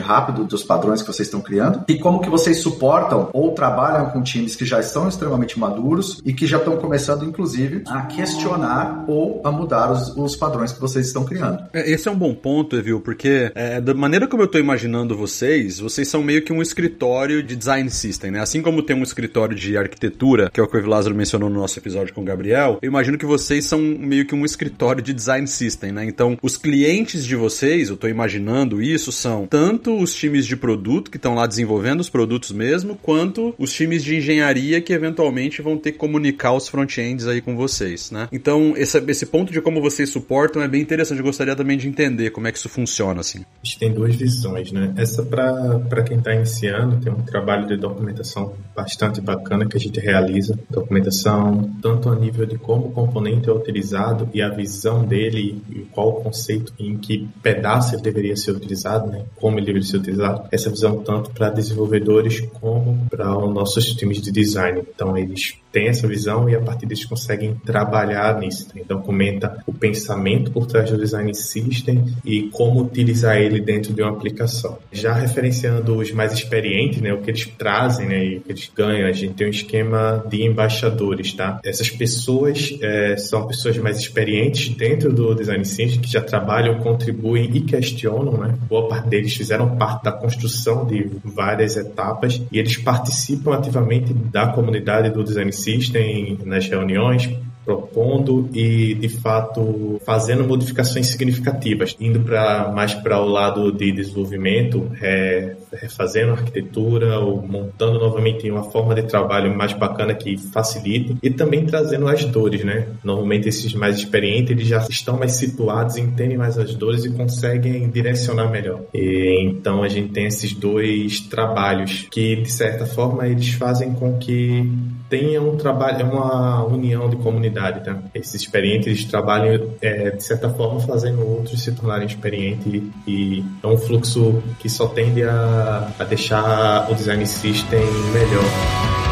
rápido dos padrões que vocês estão criando. E como que vocês suportam ou trabalham com times que já estão extremamente maduros e que já estão começando, inclusive, a questionar ou a mudar os, os padrões que vocês estão criando. É, esse é um bom ponto, Evil, porque é, da maneira como eu estou imaginando vocês, vocês são meio que um escritório de design system, né? Assim como tem um escritório de arquitetura, que é o que o Lázaro mencionou no nosso episódio com o Gabriel, eu imagino que vocês são meio que um escritório de design system, né? Então, os clientes de vocês, eu estou imaginando isso, são tanto os times de produto que estão lá desenvolvendo os produtos mesmo, quanto os times de engenharia que eventualmente vão ter que comunicar os front-ends aí com vocês, né? Então, esse, esse ponto de como vocês suportam é bem interessante. Eu gostaria também de entender como é que isso funciona, assim. A gente tem duas visões, né? Essa para quem está iniciando, tem um trabalho de documentação bastante bacana que a gente realiza. Documentação tanto a nível de como o componente é utilizado e a visão dele e qual o conceito em que pedaço ele deveria ser utilizado, né? Como ele deveria ser utilizado. Essa visão tanto para desenvolvedores como para os nossos times de design. Então eles têm essa visão e a partir deles conseguem trabalhar nisso. Então comenta o pensamento por trás do design system e como utilizar ele dentro de uma aplicação. Já referenciando os mais experientes, né, o que eles trazem, né, e o que eles ganham, a gente tem um esquema de embaixadores, tá? Essas pessoas é, são pessoas mais experientes dentro do design system que já trabalham, contribuem e questionam, né? Boa parte deles fizeram parte da construção de várias etapas e eles participam ativamente da comunidade do design system nas reuniões, propondo e de fato fazendo modificações significativas, indo para mais para o lado de desenvolvimento, é, refazendo arquitetura ou montando novamente uma forma de trabalho mais bacana que facilite e também trazendo as dores, né? Normalmente esses mais experientes eles já estão mais situados, entendem mais as dores e conseguem direcionar melhor. E, então a gente tem esses dois trabalhos que de certa forma eles fazem com que tenha um trabalho, uma união de comunidade, tá? Esses experientes trabalham, é, de certa forma, fazendo outros se tornarem experientes e é um fluxo que só tende a a deixar o design system melhor.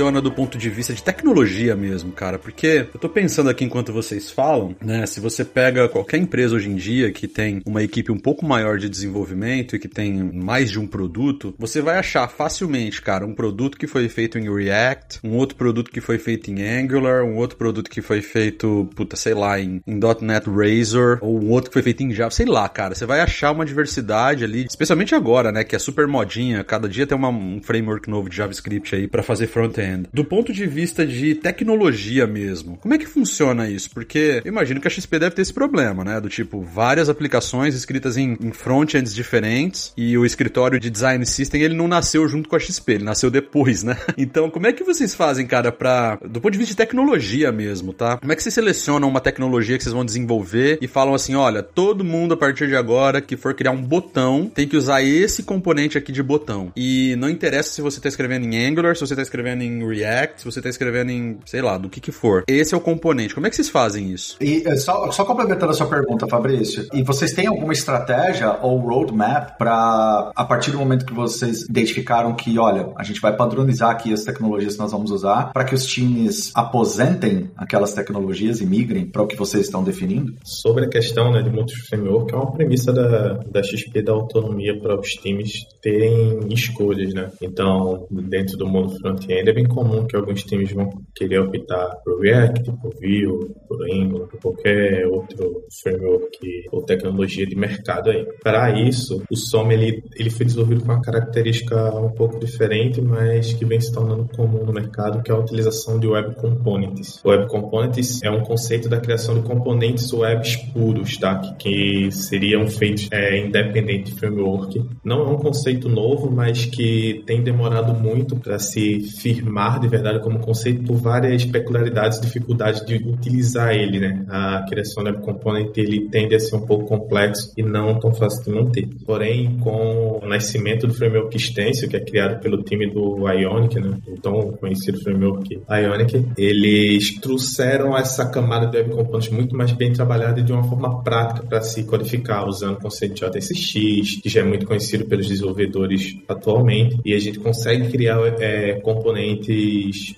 Funciona do ponto de vista de tecnologia mesmo, cara? Porque eu tô pensando aqui enquanto vocês falam, né? Se você pega qualquer empresa hoje em dia que tem uma equipe um pouco maior de desenvolvimento e que tem mais de um produto, você vai achar facilmente, cara, um produto que foi feito em React, um outro produto que foi feito em Angular, um outro produto que foi feito, puta, sei lá, em, em .NET Razor, ou um outro que foi feito em Java, sei lá, cara. Você vai achar uma diversidade ali, especialmente agora, né? Que é super modinha. Cada dia tem uma, um framework novo de JavaScript aí para fazer front Do ponto de vista de tecnologia mesmo, como é que funciona isso? Porque eu imagino que a XP deve ter esse problema, né? Do tipo, várias aplicações escritas em, em front-ends diferentes e o escritório de design system ele não nasceu junto com a XP, ele nasceu depois, né? Então, como é que vocês fazem, cara, pra. Do ponto de vista de tecnologia mesmo, tá? Como é que vocês selecionam uma tecnologia que vocês vão desenvolver e falam assim: olha, todo mundo a partir de agora que for criar um botão tem que usar esse componente aqui de botão. E não interessa se você tá escrevendo em Angular, se você tá escrevendo em React, se você tá escrevendo em, sei lá, do que que for. Esse é o componente. Como é que vocês fazem isso? E eh, só, só complementando a sua pergunta, Fabrício, e vocês têm alguma estratégia ou roadmap para, a partir do momento que vocês identificaram que, olha, a gente vai padronizar aqui as tecnologias que nós vamos usar, para que os times aposentem aquelas tecnologias e migrem para o que vocês estão definindo? Sobre a questão né, de multi-framework, é uma premissa da, da XP da autonomia para os times terem escolhas, né? Então, dentro do mundo front-end, é bem comum que alguns times vão querer optar por React, por Vue, por Angular, por qualquer outro framework ou tecnologia de mercado aí. Para isso, o SOM ele, ele foi desenvolvido com uma característica um pouco diferente, mas que vem se tornando comum no mercado, que é a utilização de Web Components. Web Components é um conceito da criação de componentes webs puros, tá? que, que seriam feitos é, independente de framework. Não é um conceito novo, mas que tem demorado muito para se firmar de verdade como conceito por várias peculiaridades dificuldades de utilizar ele, né? A criação do component ele tende a ser um pouco complexo e não tão fácil de manter. Porém, com o nascimento do framework Stencil, que é criado pelo time do Ionic, né? O tão conhecido framework Ionic, eles trouxeram essa camada de web components muito mais bem trabalhada e de uma forma prática para se codificar, usando o conceito de JSX, que já é muito conhecido pelos desenvolvedores atualmente, e a gente consegue criar é, componentes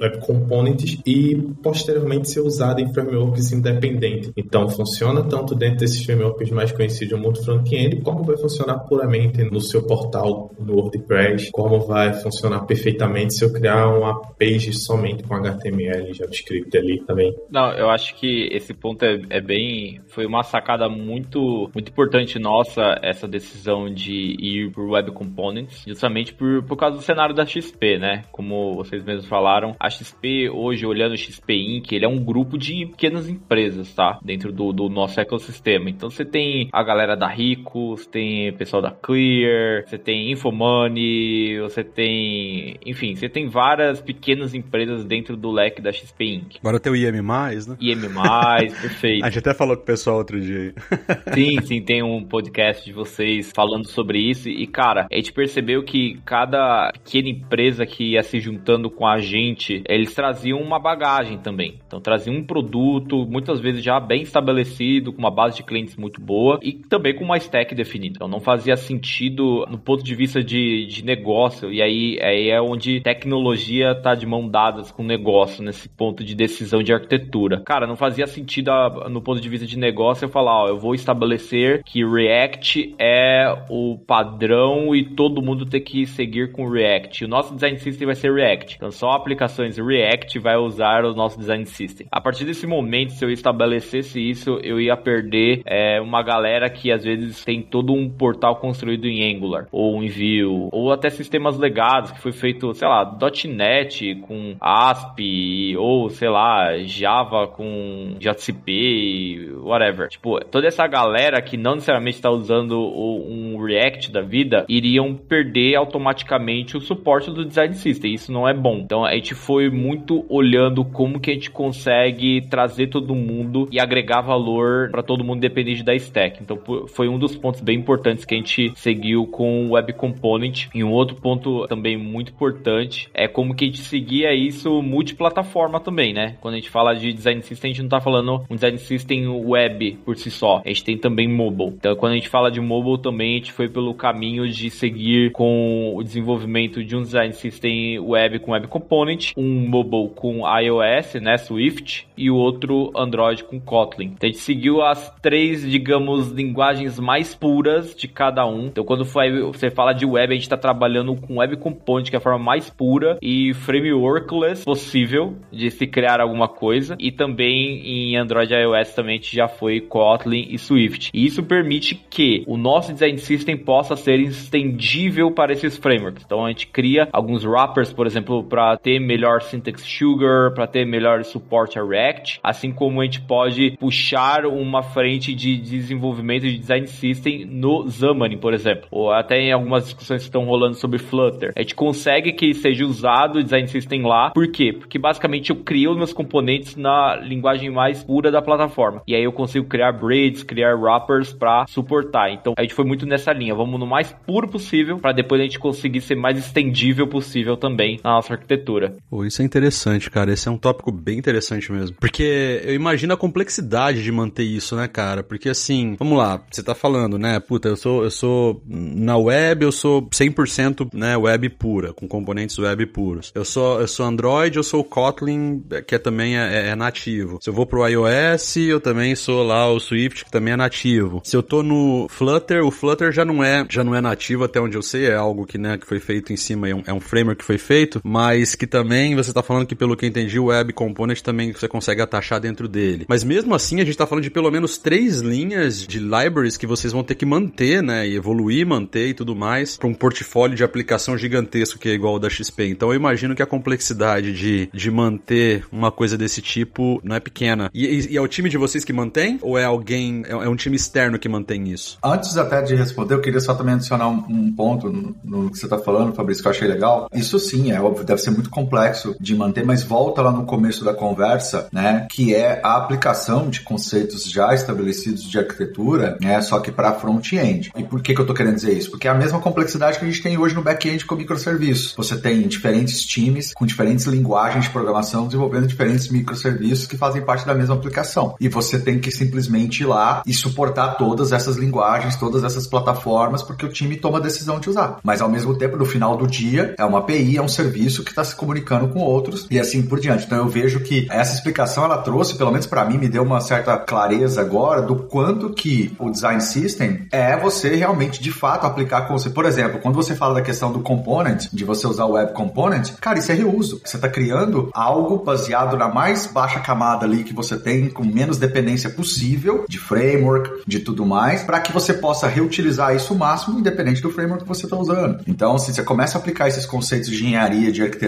web components e posteriormente ser usado em frameworks independentes. Então funciona tanto dentro desses frameworks mais conhecidos do mundo front-end, como vai funcionar puramente no seu portal no WordPress, como vai funcionar perfeitamente se eu criar uma page somente com HTML e JavaScript ali também. Não, eu acho que esse ponto é, é bem. Foi uma sacada muito, muito importante nossa, essa decisão de ir por Web Components, justamente por, por causa do cenário da XP, né? Como vocês mesmos falaram, a XP hoje, olhando o XP Inc., ele é um grupo de pequenas empresas, tá? Dentro do, do nosso ecossistema. Então você tem a galera da Ricos, tem o pessoal da Clear, você tem Infomoney, você tem. Enfim, você tem várias pequenas empresas dentro do leque da XP Inc. Agora tem o IM, né? IM, perfeito. A gente até falou com o pessoal outro dia. sim, sim, tem um podcast de vocês falando sobre isso. E, cara, a gente percebeu que cada pequena empresa que ia se juntando com a gente, eles traziam uma bagagem também. Então traziam um produto, muitas vezes já bem estabelecido, com uma base de clientes muito boa e também com uma stack definida. Então não fazia sentido no ponto de vista de, de negócio, e aí, aí é onde tecnologia tá de mão dadas com negócio, nesse ponto de decisão de arquitetura. Cara, não fazia sentido a, no ponto de vista de negócio eu falar, ó, eu vou estabelecer que React é o padrão e todo mundo tem que seguir com React. O nosso design system vai ser React. Então só aplicações React vai usar o nosso design system. A partir desse momento, se eu estabelecesse isso, eu ia perder é, uma galera que às vezes tem todo um portal construído em Angular, ou em Vue, ou até sistemas legados que foi feito, sei lá, .NET com ASP, ou sei lá, Java com JCP, whatever. Tipo, toda essa galera que não necessariamente está usando um React da vida, iriam perder automaticamente o suporte do design system. Isso não é bom. Então a gente foi muito olhando como que a gente consegue trazer todo mundo e agregar valor para todo mundo independente da stack. Então foi um dos pontos bem importantes que a gente seguiu com o Web Component. E um outro ponto também muito importante é como que a gente seguia isso multiplataforma também, né? Quando a gente fala de design system, a gente não tá falando um design system web por si só. A gente tem também mobile. Então quando a gente fala de mobile também, a gente foi pelo caminho de seguir com o desenvolvimento de um design system web com Web Component, um mobile com iOS, né, Swift, e o outro Android com Kotlin. Então a gente seguiu as três, digamos, linguagens mais puras de cada um. Então quando você fala de web, a gente está trabalhando com Web Component, que é a forma mais pura e frameworkless possível de se criar alguma coisa. E também em Android e iOS também a gente já foi Kotlin e Swift. E isso permite que o nosso design system possa ser estendível para esses frameworks. Então a gente cria alguns wrappers, por exemplo, para ter melhor syntax sugar, para ter melhor suporte a React, assim como a gente pode puxar uma frente de desenvolvimento de design system no Xamarin, por exemplo, ou até em algumas discussões que estão rolando sobre Flutter. A gente consegue que seja usado o design system lá, por quê? Porque basicamente eu crio meus componentes na linguagem mais pura da plataforma. E aí eu consigo criar braids, criar wrappers para suportar. Então a gente foi muito nessa linha, vamos no mais puro possível para depois a gente conseguir ser mais estendível possível também na nossa arquitetura. Pô, isso é interessante, cara. Esse é um tópico bem interessante mesmo. Porque eu imagino a complexidade de manter isso, né, cara? Porque assim, vamos lá, você tá falando, né? Puta, eu sou, eu sou na web, eu sou 100% né, web pura, com componentes web puros. Eu sou, eu sou Android, eu sou Kotlin, que é, também é, é, nativo. Se eu vou pro iOS, eu também sou lá o Swift, que também é nativo. Se eu tô no Flutter, o Flutter já não é, já não é nativo até onde eu sei, é algo que, né, que foi feito em cima, é um, é um framework que foi feito, mas que também você tá falando que pelo que eu entendi, o Web Component também você consegue atachar dentro dele. Mas mesmo assim, a gente tá falando de pelo menos três linhas de libraries que vocês vão ter que manter, né, e evoluir, manter e tudo mais, para um portfólio de aplicação gigantesco que é igual ao da XP. Então eu imagino que a complexidade de, de manter uma coisa desse tipo não é pequena. E, e, e é o time de vocês que mantém? Ou é alguém, é, é, um time externo que mantém isso? Antes até de responder, eu queria só também adicionar um, um ponto no, no, que você tá falando, Fabrício, que eu achei legal. Isso sim, é óbvio, deve ser muito complexo de manter, mas volta lá no começo da conversa, né, que é a aplicação de conceitos já estabelecidos de arquitetura, né, só que para front-end. E por que, que eu tô querendo dizer isso? Porque é a mesma complexidade que a gente tem hoje no back-end com microserviços. Você tem diferentes times com diferentes linguagens de programação desenvolvendo diferentes microserviços que fazem parte da mesma aplicação. E você tem que simplesmente ir lá e suportar todas essas linguagens, todas essas plataformas, porque o time toma a decisão de usar. Mas ao mesmo tempo, no final do dia, é uma API, é um serviço que está se comunicando com outros e assim por diante. Então eu vejo que essa explicação ela trouxe, pelo menos para mim, me deu uma certa clareza agora do quanto que o design system é você realmente de fato aplicar com você. Por exemplo, quando você fala da questão do component, de você usar o web component, cara, isso é reuso. Você está criando algo baseado na mais baixa camada ali que você tem, com menos dependência possível de framework, de tudo mais, para que você possa reutilizar isso o máximo, independente do framework que você está usando. Então, se você começa a aplicar esses conceitos de engenharia, de arquitetura,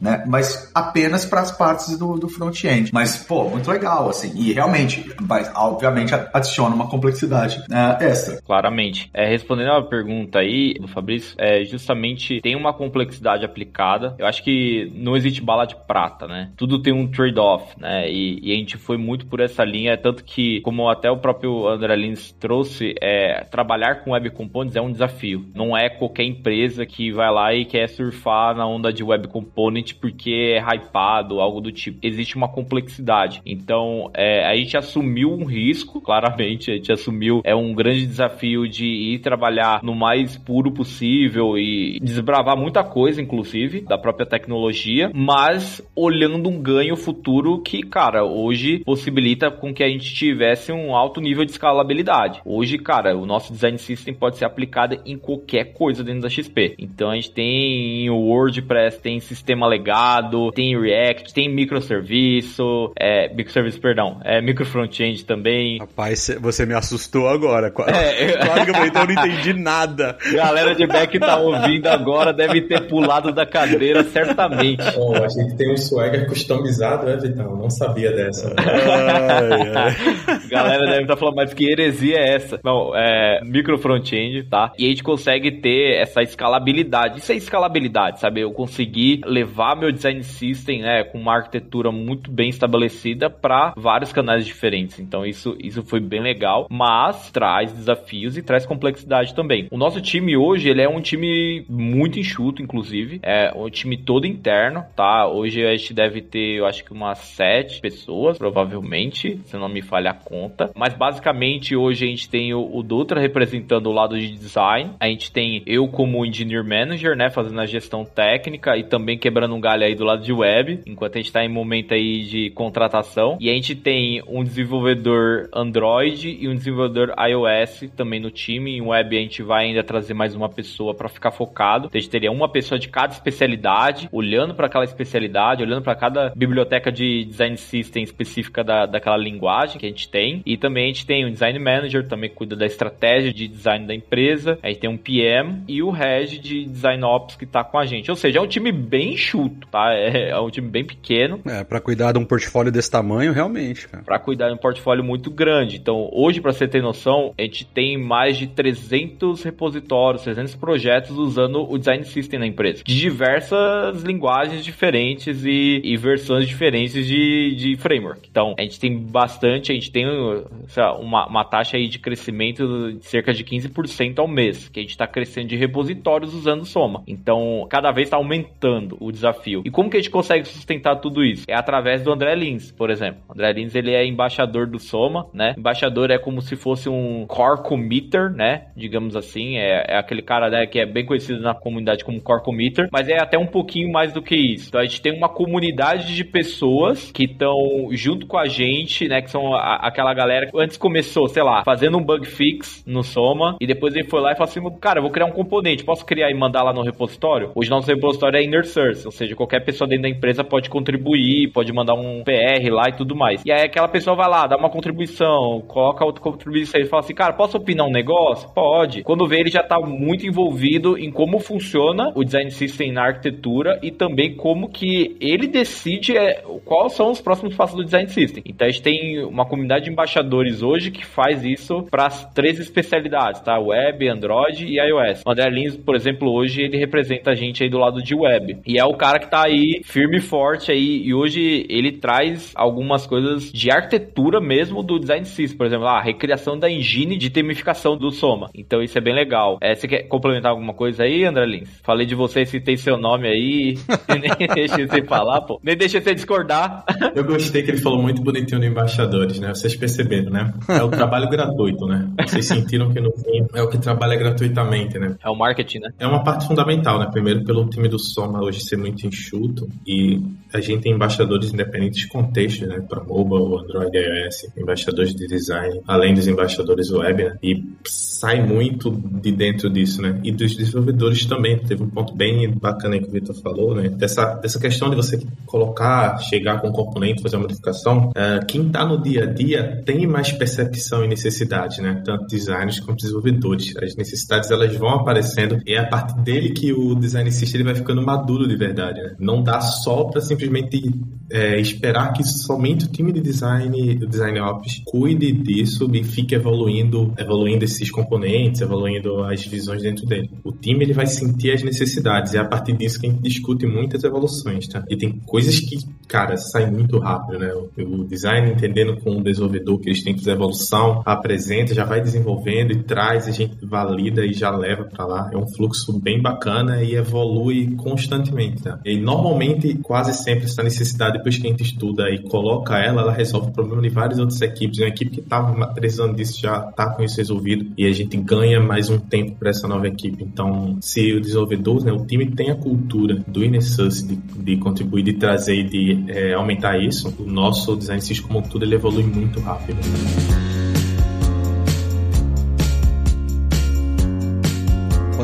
né, mas apenas para as partes do, do front-end. Mas, pô, muito legal, assim, e realmente, mas, obviamente, adiciona uma complexidade né, extra. Claramente. É, respondendo a pergunta aí do Fabrício, é, justamente tem uma complexidade aplicada. Eu acho que não existe bala de prata, né? Tudo tem um trade-off, né? E, e, a gente foi muito por essa linha, tanto que, como até o próprio André Lins trouxe, é, trabalhar com Web Components é um desafio. Não é qualquer empresa que vai lá e quer surfar na onda de Web Component porque é hypado, algo do tipo. Existe uma complexidade. Então, é, a gente assumiu um risco, claramente, a gente assumiu é um grande desafio de ir trabalhar no mais puro possível e desbravar muita coisa, inclusive, da própria tecnologia, mas olhando um ganho futuro que, cara, hoje possibilita com que a gente tivesse um alto nível de escalabilidade. Hoje, cara, o nosso design system pode ser aplicado em qualquer coisa dentro da XP. Então a gente tem o WordPress, tem sistema legado, tem React, tem microserviço, é, microserviço, perdão, é micro front-end também. Rapaz, você me assustou agora. É, claro que eu então eu não entendi nada. Galera de back tá ouvindo agora deve ter pulado da cadeira certamente. Bom, a gente tem um swagger customizado, né, Vital? Não sabia dessa. Ai, ai. Galera deve estar tá falando, mas que heresia é essa? Não, é micro front-end, tá? E a gente consegue ter essa escalabilidade. Isso é escalabilidade, sabe? Eu conseguir levar meu design system, né, com uma arquitetura muito bem estabelecida para vários canais diferentes. Então isso, isso foi bem legal, mas traz desafios e traz complexidade também. O nosso time hoje, ele é um time muito enxuto, inclusive, é um time todo interno, tá? Hoje a gente deve ter, eu acho que umas sete pessoas, provavelmente, se não me falha a conta. Mas basicamente hoje a gente tem o, o Dutra representando o lado de design, a gente tem eu como engineer manager, né, fazendo a gestão técnica e também quebrando um galho aí do lado de web, enquanto a gente está em momento aí de contratação. E a gente tem um desenvolvedor Android e um desenvolvedor iOS também no time. Em web a gente vai ainda trazer mais uma pessoa para ficar focado. Então a gente teria uma pessoa de cada especialidade, olhando para aquela especialidade, olhando para cada biblioteca de design system específica da, daquela linguagem que a gente tem. E também a gente tem um design manager, também cuida da estratégia de design da empresa. A gente tem um PM e o Reg de design ops que tá com a gente. Ou seja, é um time bem enxuto, tá? É, é um time bem pequeno. É, para cuidar de um portfólio desse tamanho, realmente, cara. Pra cuidar de um portfólio muito grande. Então, hoje, para você ter noção, a gente tem mais de 300 repositórios, 300 projetos usando o design system na empresa. De diversas linguagens diferentes e, e versões diferentes de, de framework. Então, a gente tem bastante, a gente tem lá, uma, uma taxa aí de crescimento de cerca de 15% ao mês, que a gente está crescendo de repositórios usando Soma. Então, cada vez está aumentando o desafio. E como que a gente consegue sustentar tudo isso? É através do André Lins, por exemplo. O André Lins, ele é embaixador do Soma, né? Embaixador é como se fosse um core committer, né? Digamos assim, é, é aquele cara né, que é bem conhecido na comunidade como core committer, mas é até um pouquinho mais do que isso. Então, a gente tem uma comunidade de pessoas que estão junto com a gente, né? Que são a, aquela galera que antes começou, sei lá, fazendo um bug fix no Soma e depois ele foi lá e falou assim: cara, eu vou criar um componente, posso criar e mandar lá no repositório? Hoje nosso repositório é inner source, ou seja, qualquer pessoa dentro da empresa pode contribuir, pode mandar um PR lá e tudo mais. E aí aquela pessoa vai lá, dá uma contribuição, coloca outra contribuição e fala assim: cara, posso opinar um negócio? Pode. Quando vê, ele já tá muito envolvido em como funciona o design system na arquitetura e também como que ele decide é, quais são os próximos passos do design system. Então a gente tem uma comunidade de embaixadores hoje que faz isso para as três especialidades, tá? Web, Android e iOS. O André Lins, por exemplo, hoje ele representa a gente aí do lado de web. E é o cara que tá aí firme e forte aí. E hoje ele traz algumas coisas de arquitetura mesmo do design system. Por exemplo, a recriação da engine de temificação do Soma. Então isso é bem legal. É, você quer complementar alguma coisa aí, André Lins? Falei de você, citei seu nome aí. nem deixei você falar, pô. Nem deixei você discordar. Eu gostei que ele falou muito bonitinho no Embaixadores, né? Vocês perceberam, né? É o trabalho gratuito, né? Vocês sentiram que no fim é o que trabalha gratuitamente, né? É o marketing, né? É uma parte fundamental, né? Primeiro, pelo time do Soma hoje ser muito enxuto e a gente tem embaixadores independentes de contexto, né? Para mobile, Android, iOS, embaixadores de design, além dos embaixadores web, né? E sai muito de dentro disso, né? E dos desenvolvedores também. Teve um ponto bem bacana que o Vitor falou, né? Dessa, dessa questão de você colocar, chegar com um componente, fazer uma modificação. Uh, quem está no dia a dia tem mais percepção e necessidade, né? Tanto designers quanto desenvolvedores. As necessidades elas vão aparecendo e é a partir dele que o design system ele vai ficando maduro de verdade, né? Não dá só para simplesmente é, esperar que somente o time de design, o design ops, cuide disso e fique evoluindo, evoluindo esses componentes, evoluindo as visões dentro dele. O time ele vai sentir as necessidades e é a partir disso que a gente discute muitas evoluções, tá? E tem coisas que, cara, saem muito rápido, né? O design entendendo com o desenvolvedor que eles têm que fazer evolução, apresenta, já vai desenvolvendo e traz, a gente valida e já leva para lá. É um fluxo bem bacana e evolui constantemente, tá? E normalmente, quase sempre essa necessidade depois que a gente estuda e coloca ela, ela resolve o problema de várias outras equipes. Uma equipe que estava precisando disso já está com isso resolvido e a gente ganha mais um tempo para essa nova equipe. Então, se o desenvolvedor, né, o time tem a cultura do Inner Source de, de contribuir, de trazer e de é, aumentar isso, o nosso design system como tudo ele evolui muito rápido.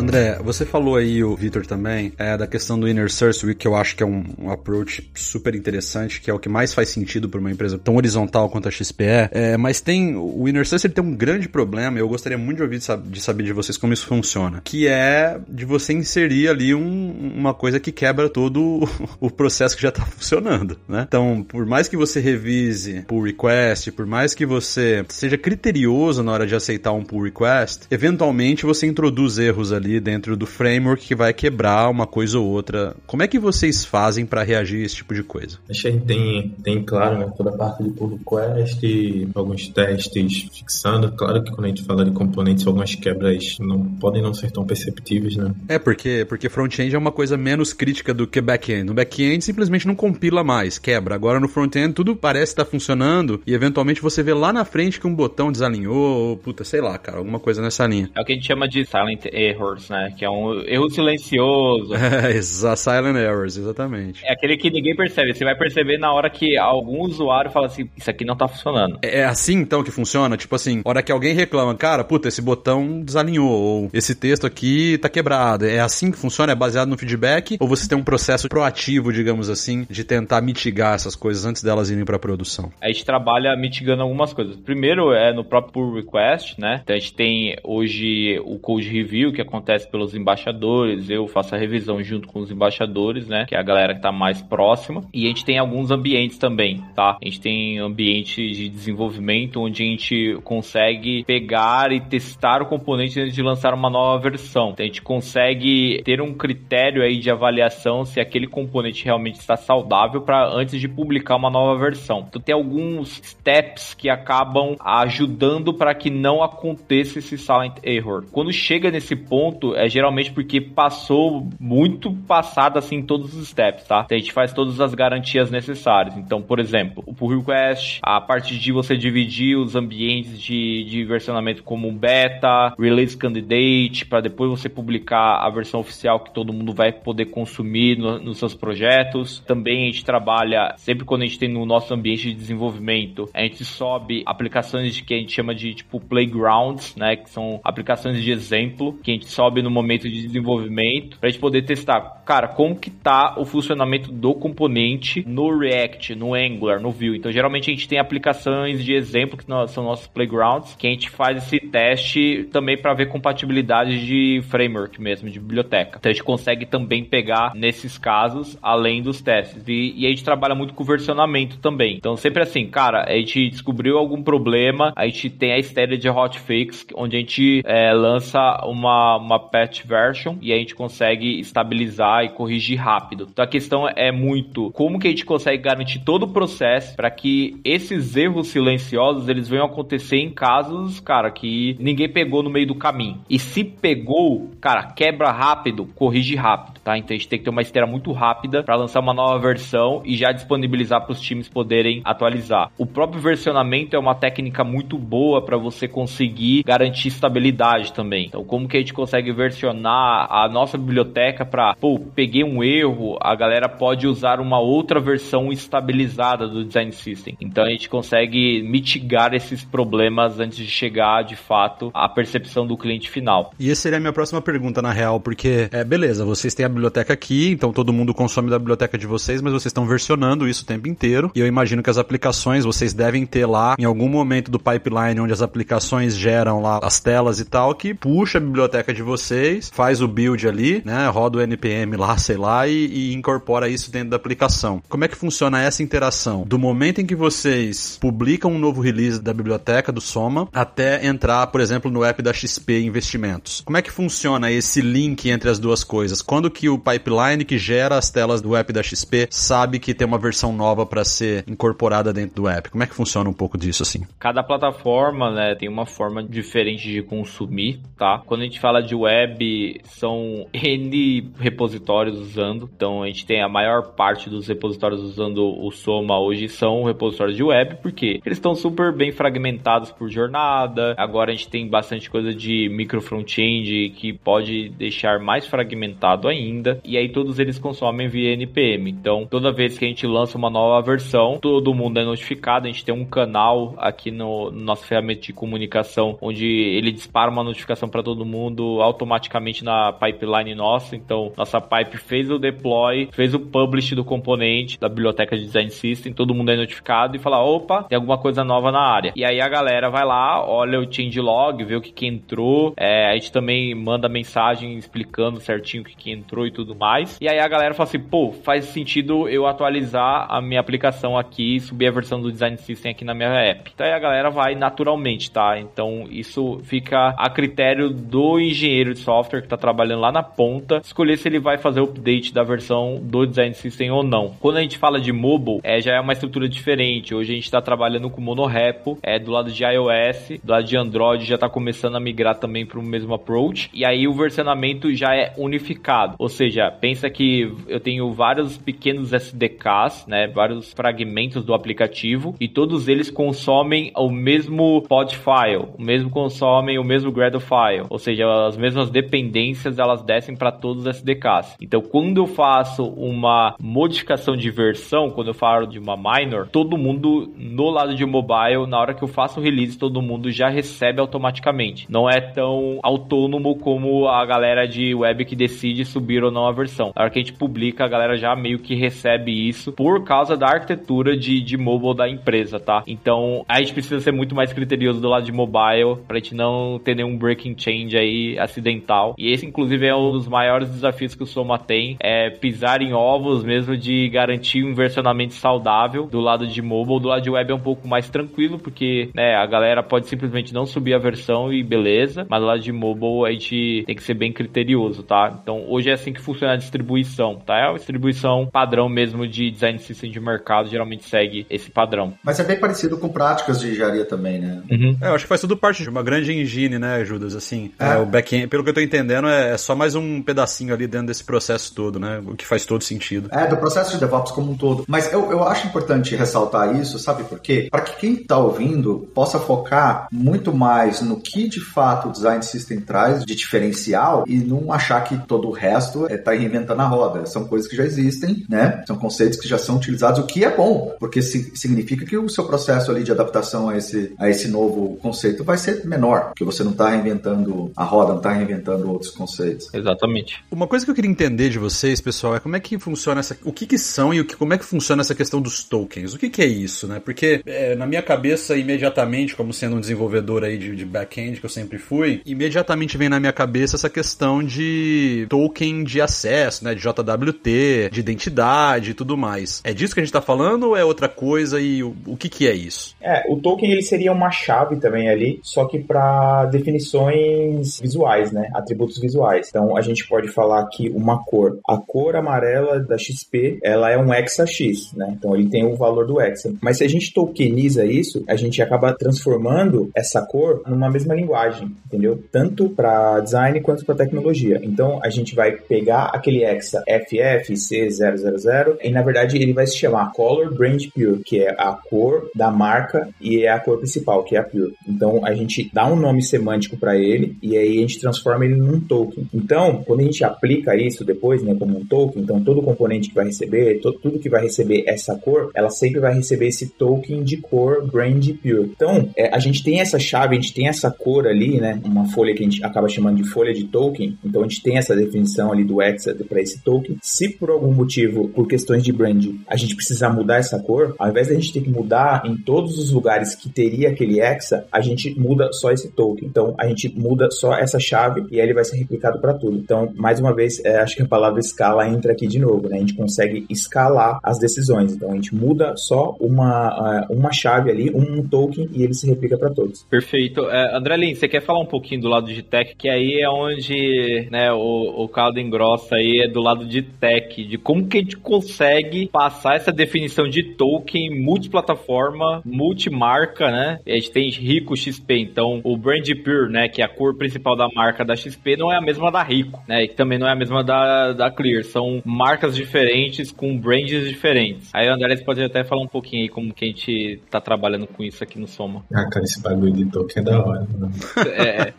André, você falou aí, o Vitor também, é, da questão do Inner Source, que eu acho que é um, um approach super interessante, que é o que mais faz sentido para uma empresa tão horizontal quanto a XPE. É, mas tem o Inner ele tem um grande problema, eu gostaria muito de ouvir de saber de vocês como isso funciona, que é de você inserir ali um, uma coisa que quebra todo o processo que já está funcionando, né? Então, por mais que você revise pull request, por mais que você seja criterioso na hora de aceitar um pull request, eventualmente você introduz erros ali ali dentro do framework que vai quebrar uma coisa ou outra. Como é que vocês fazem para reagir a esse tipo de coisa? A gente tem, tem claro, né, toda a parte de pull request, alguns testes fixando. Claro que quando a gente fala de componentes, algumas quebras não podem não ser tão perceptíveis, né? É, porque, porque front-end é uma coisa menos crítica do que back-end. No back-end simplesmente não compila mais, quebra. Agora no front-end tudo parece estar funcionando e eventualmente você vê lá na frente que um botão desalinhou, ou puta, sei lá, cara, alguma coisa nessa linha. É o que a gente chama de silent errors, né? Que é um erro silencioso. É, silent errors, exatamente. É aquele que ninguém percebe. Você vai perceber na hora que algum usuário fala assim, isso aqui não tá funcionando. É, é assim então que funciona? Tipo assim, hora que alguém reclama, cara, puta, esse botão desalinhou, ou esse texto aqui tá quebrado. É assim que funciona? É baseado no feedback? Ou você tem um processo proativo, digamos assim, de tentar mitigar essas coisas antes delas irem pra produção? A gente trabalha mitigando algumas coisas. Primeiro é no próprio pull request, né? Então a gente tem hoje o code review que acontece pelos embaixadores, eu faço a revisão junto com os embaixadores, né? Que é a galera que tá mais próxima. E a gente tem alguns ambientes também, tá? A gente tem ambiente de desenvolvimento onde a gente consegue pegar e testar o componente antes de lançar uma nova versão. Então a gente consegue ter um critério aí de avaliação se aquele componente realmente está saudável para antes de publicar uma nova versão. Então tem alguns steps que acabam ajudando para que não aconteça esse silent error. Quando chega nesse ponto, é geralmente porque passou muito passado assim todos os steps, tá? Então a gente faz todas as garantias necessárias. Então, por exemplo, o pull request, a parte de você dividir os ambientes de, de versionamento como beta, release candidate, para depois você publicar a versão oficial que todo mundo vai poder consumir no, nos seus projetos. Também a gente trabalha sempre quando a gente tem no nosso ambiente de desenvolvimento, a gente sobe aplicações que a gente chama de tipo playgrounds, né, que são aplicações de exemplo que a gente sobe no momento de desenvolvimento para a gente poder testar, cara, como que tá o funcionamento do componente no React, no Angular, no Vue. Então, geralmente a gente tem aplicações de exemplo que são nossos playgrounds, que a gente faz esse teste também para ver compatibilidade de framework mesmo, de biblioteca. Então, a gente consegue também pegar nesses casos, além dos testes. E, e a gente trabalha muito com versionamento também. Então, sempre assim, cara, a gente descobriu algum problema, a gente tem a estéria de hotfix, onde a gente é, lança uma, uma patch version e a gente consegue estabilizar e corrigir rápido. Então, a questão é muito como que a gente consegue garantir todo o processo para que esses erros silenciosos eles venham acontecer em casos, cara, que ninguém pegou no meio do caminho. E se pegou, cara, quebra rápido, corrige rápido, tá? Então a gente tem que ter uma esteira muito rápida para lançar uma nova versão e já disponibilizar para os times poderem atualizar. O próprio versionamento é uma técnica muito boa para você conseguir garantir estabilidade também. Então, como que a gente consegue versionar a nossa biblioteca para, pô, peguei um erro, a galera pode usar uma outra versão estabilizada do design system. Então a gente consegue mitigar esses problemas antes de chegar de fato à percepção do cliente final. E essa seria a minha próxima pergunta na real, porque é beleza, vocês têm a biblioteca aqui, então todo mundo consome da biblioteca de vocês, mas vocês estão versionando isso o tempo inteiro. E eu imagino que as aplicações vocês devem ter lá em algum momento do pipeline onde as aplicações geram lá as telas e tal, que puxa a biblioteca de vocês, faz o build ali, né? Roda o npm lá, sei lá, e, e incorpora isso dentro da aplicação. Como é que funciona essa interação? Do momento em que vocês publicam um novo release da biblioteca do Soma até entrar, por exemplo, no app da XP Investimentos. Como é que funciona esse link entre as duas coisas? Quando que o pipeline que gera as telas do app da XP sabe que tem uma versão nova para ser incorporada dentro do app? Como é que funciona um pouco disso assim? Cada plataforma, né, tem uma forma diferente de consumir, tá? Quando a gente fala de web, são N repositórios usando. Então a gente tem a maior parte dos repositórios usando o Soma hoje são repositórios de web, porque eles estão super bem fragmentados por jornada. Agora a gente tem bastante coisa de micro front-end que pode deixar mais fragmentado ainda. E aí todos eles consomem via NPM. Então toda vez que a gente lança uma nova versão, todo mundo é notificado. A gente tem um canal aqui no, no nosso ferramenta de comunicação onde ele dispara uma notificação para todo mundo automaticamente na pipeline nossa. Então nossa pipe fez o deploy, fez o publish do componente da biblioteca de design system, todo mundo é notificado e fala: opa, tem alguma coisa nova na área. E aí a galera vai lá, olha o change log, vê o que, que entrou. É, a gente também manda mensagem explicando certinho o que, que entrou e tudo mais. E aí a galera fala assim: pô, faz sentido eu atualizar a minha aplicação aqui subir a versão do design system aqui na minha app. Então aí a galera vai naturalmente, tá? Então isso fica a critério do engenheiro engenheiro de software que está trabalhando lá na ponta escolher se ele vai fazer o update da versão do design system ou não. Quando a gente fala de mobile, é, já é uma estrutura diferente. Hoje a gente está trabalhando com monorepo, é do lado de iOS, do lado de Android já está começando a migrar também para o mesmo approach. E aí o versionamento já é unificado. Ou seja, pensa que eu tenho vários pequenos SDKs, né, vários fragmentos do aplicativo e todos eles consomem o mesmo pod file, o mesmo consomem o mesmo Gradle file, ou seja, as mesmas dependências elas descem para todos os SDKs. Então, quando eu faço uma modificação de versão, quando eu falo de uma minor, todo mundo no lado de mobile, na hora que eu faço o release, todo mundo já recebe automaticamente. Não é tão autônomo como a galera de web que decide subir ou não a versão. Na hora que a gente publica, a galera já meio que recebe isso por causa da arquitetura de, de mobile da empresa, tá? Então, a gente precisa ser muito mais criterioso do lado de mobile pra gente não ter nenhum breaking change aí acidental. E esse, inclusive, é um dos maiores desafios que o Soma tem, é pisar em ovos mesmo de garantir um versionamento saudável do lado de mobile. Do lado de web é um pouco mais tranquilo, porque né, a galera pode simplesmente não subir a versão e beleza, mas do lado de mobile a gente tem que ser bem criterioso, tá? Então, hoje é assim que funciona a distribuição, tá? É uma distribuição padrão mesmo de design system de mercado, geralmente segue esse padrão. Mas é bem parecido com práticas de engenharia também, né? Uhum. É, eu acho que faz tudo parte de uma grande engine, né, Judas? Assim, é. É, o back-end, pelo que eu tô entendendo, é, é só mais um pedacinho ali dentro desse processo todo, né? O que faz todo sentido. É, do processo de DevOps como um todo. Mas eu, eu acho importante ressaltar isso, sabe por quê? Para que quem está ouvindo possa focar muito mais no que de fato o design system traz de diferencial e não achar que todo o resto é tá reinventando a roda. São coisas que já existem, né? São conceitos que já são utilizados, o que é bom, porque significa que o seu processo ali de adaptação a esse, a esse novo conceito vai ser menor, porque você não está reinventando a roda, não está reinventando outros conceitos. Exatamente. Uma coisa que eu queria entender de vocês, pessoal, é como é que funciona essa, o que que são e o que, como é que funciona essa questão dos tokens. O que que é isso, né? Porque é, na minha cabeça, imediatamente, como sendo um desenvolvedor aí de, de back-end que eu sempre fui, imediatamente vem na minha cabeça essa questão de token de acesso, né? De JWT, de identidade e tudo mais. É disso que a gente está falando ou é outra coisa e o, o que que é isso? É, o token ele seria uma chave também ali, só que para definições visuais, né? Atributos visuais. Então a gente pode falar aqui uma cor. A cor amarela da XP, ela é um hexa X, né? Então ele tem o valor do hexa. Mas se a gente tokeniza isso, a gente acaba transformando essa cor numa mesma linguagem, entendeu? Tanto para design quanto para tecnologia. Então a gente vai pegar aquele hexa FFC000 e na verdade ele vai se chamar Color Brand Pure, que é a cor da marca e é a cor principal, que é a Pure. Então a gente dá um nome semântico para ele e aí a gente transforma ele num token. Então, quando a gente aplica isso depois, né, como um token, então todo componente que vai receber, tudo que vai receber essa cor, ela sempre vai receber esse token de cor Brand Pure. Então, é, a gente tem essa chave, a gente tem essa cor ali, né, uma folha que a gente acaba chamando de folha de token. Então, a gente tem essa definição ali do hexa para esse token. Se por algum motivo, por questões de brand, a gente precisar mudar essa cor, ao invés da gente ter que mudar em todos os lugares que teria aquele hexa, a gente muda só esse token. Então, a gente muda só essa chave e aí ele vai ser replicado para tudo. Então, mais uma vez, é, acho que a palavra escala entra aqui de novo, né? A gente consegue escalar as decisões. Então, a gente muda só uma, uh, uma chave ali, um token e ele se replica para todos. Perfeito. É, André você quer falar um pouquinho do lado de tech, que aí é onde né, o, o caldo engrossa aí é do lado de tech, de como que a gente consegue passar essa definição de token multiplataforma, multimarca, né? A gente tem rico XP, então o brand pure, né, que é a cor principal da marca da XP, não é a mesma da Rico, né? E também não é a mesma da, da Clear. São marcas diferentes com brands diferentes. Aí, André, você pode até falar um pouquinho aí como que a gente tá trabalhando com isso aqui no Soma. Ah, cara, esse bagulho de token é da hora. Né? É.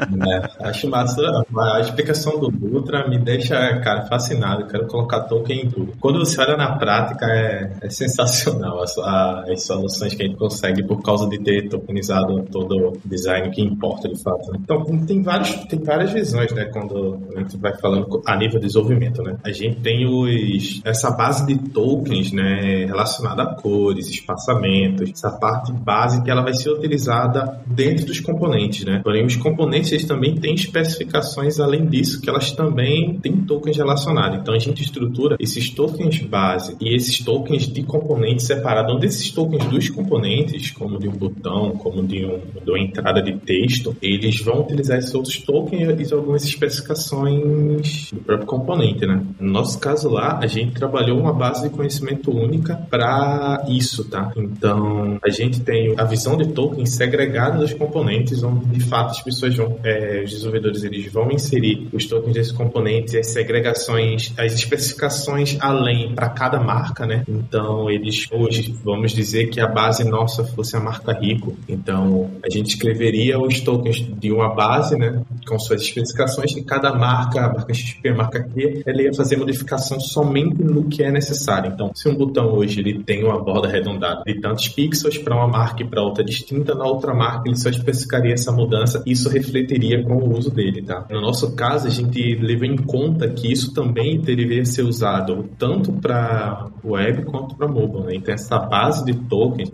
é. Acho massa. A explicação do Dutra me deixa, cara, fascinado. Quero colocar token em tudo. Quando você olha na prática, é, é sensacional as, as soluções que a gente consegue por causa de ter tokenizado todo o design que importa de fato. Né? Então, tem, vários, tem várias visões, né? Quando a gente vai falando a nível de desenvolvimento, né? A gente tem os, essa base de tokens, né? Relacionada a cores, espaçamentos, essa parte base que ela vai ser utilizada dentro dos componentes, né? Porém, os componentes também têm especificações além disso, que elas também têm tokens relacionados. Então, a gente estrutura esses tokens base e esses tokens de componentes separados. Um desses tokens dos componentes, como de um botão, como de, um, de uma entrada de texto, eles vão utilizar esses outros tokens algumas especificações do próprio componente, né? No nosso caso lá, a gente trabalhou uma base de conhecimento única para isso, tá? Então, a gente tem a visão de tokens segregada dos componentes, onde de fato as pessoas vão, é, os desenvolvedores eles vão inserir os tokens desses componentes, as segregações, as especificações além para cada marca, né? Então, eles hoje vamos dizer que a base nossa fosse a marca Rico. Então, a gente escreveria os tokens de uma base, né, com suas especificações e cada marca, a marca XP, a marca Q, ela ia fazer modificação somente no que é necessário. Então, se um botão hoje ele tem uma borda arredondada de tantos pixels para uma marca e para outra distinta, na outra marca ele só especificaria essa mudança e isso refletiria com o uso dele, tá? No nosso caso, a gente levou em conta que isso também deveria ser usado tanto para web quanto para mobile, né? Então, essa base de tokens,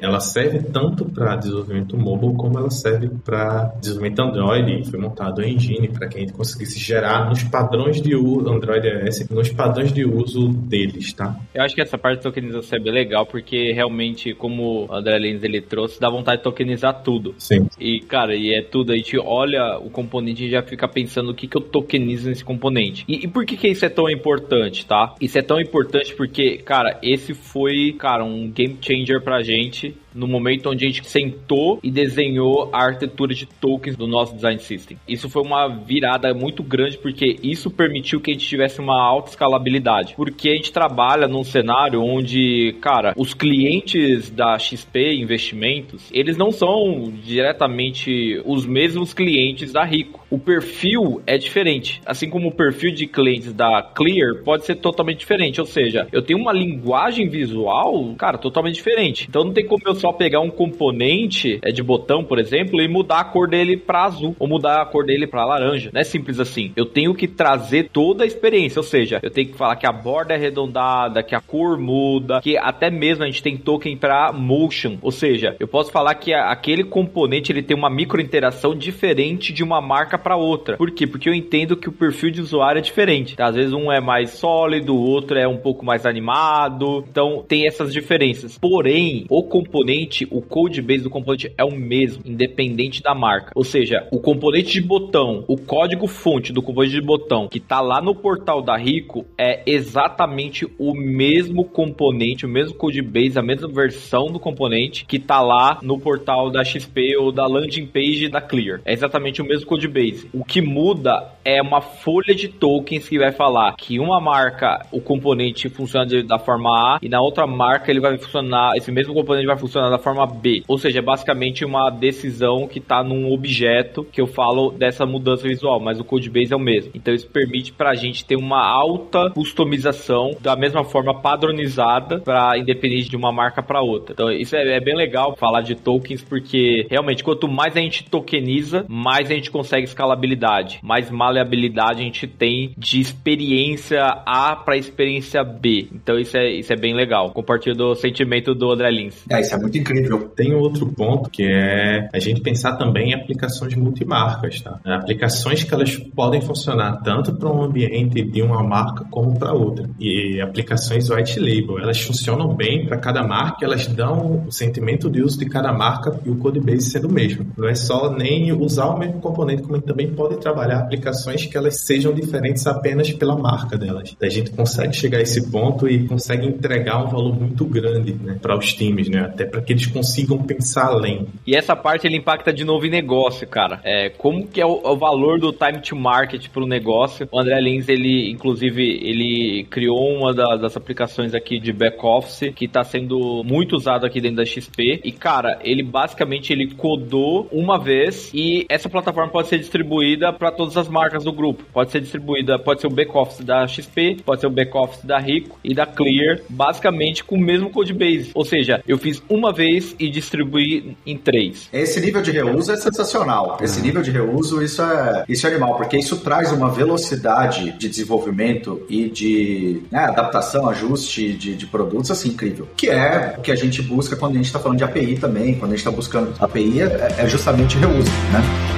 ela serve tanto para desenvolvimento mobile como ela serve para desenvolvimento Android. Foi montado a engine para que a gente conseguisse gerar nos padrões de uso Android S, nos padrões de uso deles, tá? Eu acho que essa parte de tokenização é bem legal porque realmente, como o André Lins ele trouxe, dá vontade de tokenizar tudo. Sim. E cara, e é tudo. A gente olha o componente e já fica pensando o que, que eu tokenizo nesse componente. E, e por que, que isso é tão importante, tá? Isso é tão importante porque, cara, esse foi, cara, um game changer pra gente no momento onde a gente sentou e desenhou a arquitetura de tokens do nosso design system. Isso foi uma virada muito grande porque isso permitiu que a gente tivesse uma alta escalabilidade. Porque a gente trabalha num cenário onde, cara, os clientes da XP Investimentos, eles não são diretamente os mesmos clientes da Rico. O perfil é diferente, assim como o perfil de clientes da Clear pode ser totalmente diferente, ou seja, eu tenho uma linguagem visual, cara, totalmente diferente. Então não tem como eu só pegar um componente é, de botão, por exemplo, e mudar a cor dele para azul ou mudar a cor dele para laranja. Não é simples assim. Eu tenho que trazer toda a experiência, ou seja, eu tenho que falar que a borda é arredondada, que a cor muda, que até mesmo a gente tem token para motion, ou seja, eu posso falar que aquele componente ele tem uma micro interação diferente de uma marca para outra. Por quê? Porque eu entendo que o perfil de usuário é diferente. Às vezes um é mais sólido, o outro é um pouco mais animado. Então tem essas diferenças. Porém, o componente, o code base do componente é o mesmo, independente da marca. Ou seja, o componente de botão, o código fonte do componente de botão que tá lá no portal da Rico é exatamente o mesmo componente, o mesmo code base, a mesma versão do componente que tá lá no portal da XP ou da landing page da Clear. É exatamente o mesmo code base. O que muda é uma folha de tokens que vai falar que uma marca, o componente funciona da forma A e na outra marca ele vai funcionar, esse mesmo componente vai funcionar da forma B. Ou seja, é basicamente uma decisão que está num objeto que eu falo dessa mudança visual, mas o code base é o mesmo. Então isso permite para a gente ter uma alta customização da mesma forma padronizada para independente de uma marca para outra. Então isso é, é bem legal falar de tokens porque realmente quanto mais a gente tokeniza, mais a gente consegue escalabilidade, mais maleabilidade a gente tem de experiência A para experiência B. Então isso é, isso é bem legal. Compartilho do sentimento do André Lins. É, isso é muito incrível. Tem outro ponto que é a gente pensar também em aplicações multimarcas, tá? Aplicações que elas podem funcionar tanto para um ambiente de uma marca como para outra. E aplicações white label, elas funcionam bem para cada marca, elas dão o sentimento de uso de cada marca e o code base sendo o mesmo. Não é só nem usar o mesmo componente, como também pode trabalhar aplicações que elas sejam diferentes apenas pela marca delas. A gente consegue chegar a esse ponto e consegue entregar um valor muito grande né, para os times, né? Até para que eles consigam pensar além. E essa parte ele impacta de novo em negócio, cara. É, como que é o, o valor do time to market para o negócio? O André Lins, ele, inclusive, ele criou uma da, das aplicações aqui de back office que está sendo muito usado aqui dentro da XP. E, cara, ele basicamente ele codou uma vez e essa plataforma pode ser distribuída para todas as marcas do grupo. Pode ser distribuída, pode ser o back office da XP, pode ser o back office da Rico e da Clear, basicamente com o mesmo code base. Ou seja, eu fiz uma vez e distribuí em três. Esse nível de reuso é sensacional. Esse nível de reuso, isso é, isso é animal, porque isso traz uma velocidade de desenvolvimento e de né, adaptação, ajuste de, de produtos, assim, incrível. Que é o que a gente busca quando a gente está falando de API também, quando a gente está buscando API, é, é justamente reuso, né?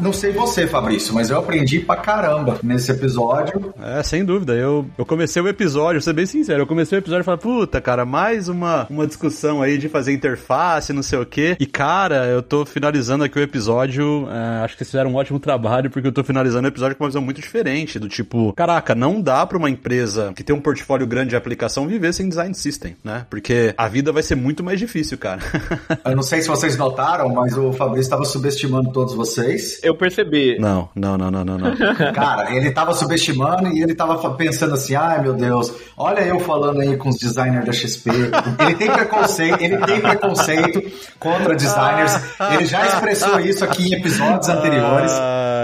Não sei você, Fabrício, mas eu aprendi pra caramba nesse episódio. É, sem dúvida. Eu, eu comecei o episódio, vou ser bem sincero, eu comecei o episódio e falei, puta, cara, mais uma, uma discussão aí de fazer interface, não sei o quê. E, cara, eu tô finalizando aqui o episódio. É, acho que vocês fizeram um ótimo trabalho, porque eu tô finalizando o episódio com uma visão muito diferente. Do tipo, caraca, não dá pra uma empresa que tem um portfólio grande de aplicação viver sem design system, né? Porque a vida vai ser muito mais difícil, cara. eu não sei se vocês notaram, mas o Fabrício estava subestimando todos vocês. Eu percebi. Não, não, não, não, não. não. cara, ele tava subestimando e ele tava pensando assim, ai meu Deus, olha eu falando aí com os designers da XP. Ele tem preconceito, ele tem preconceito contra designers. Ele já expressou isso aqui em episódios anteriores.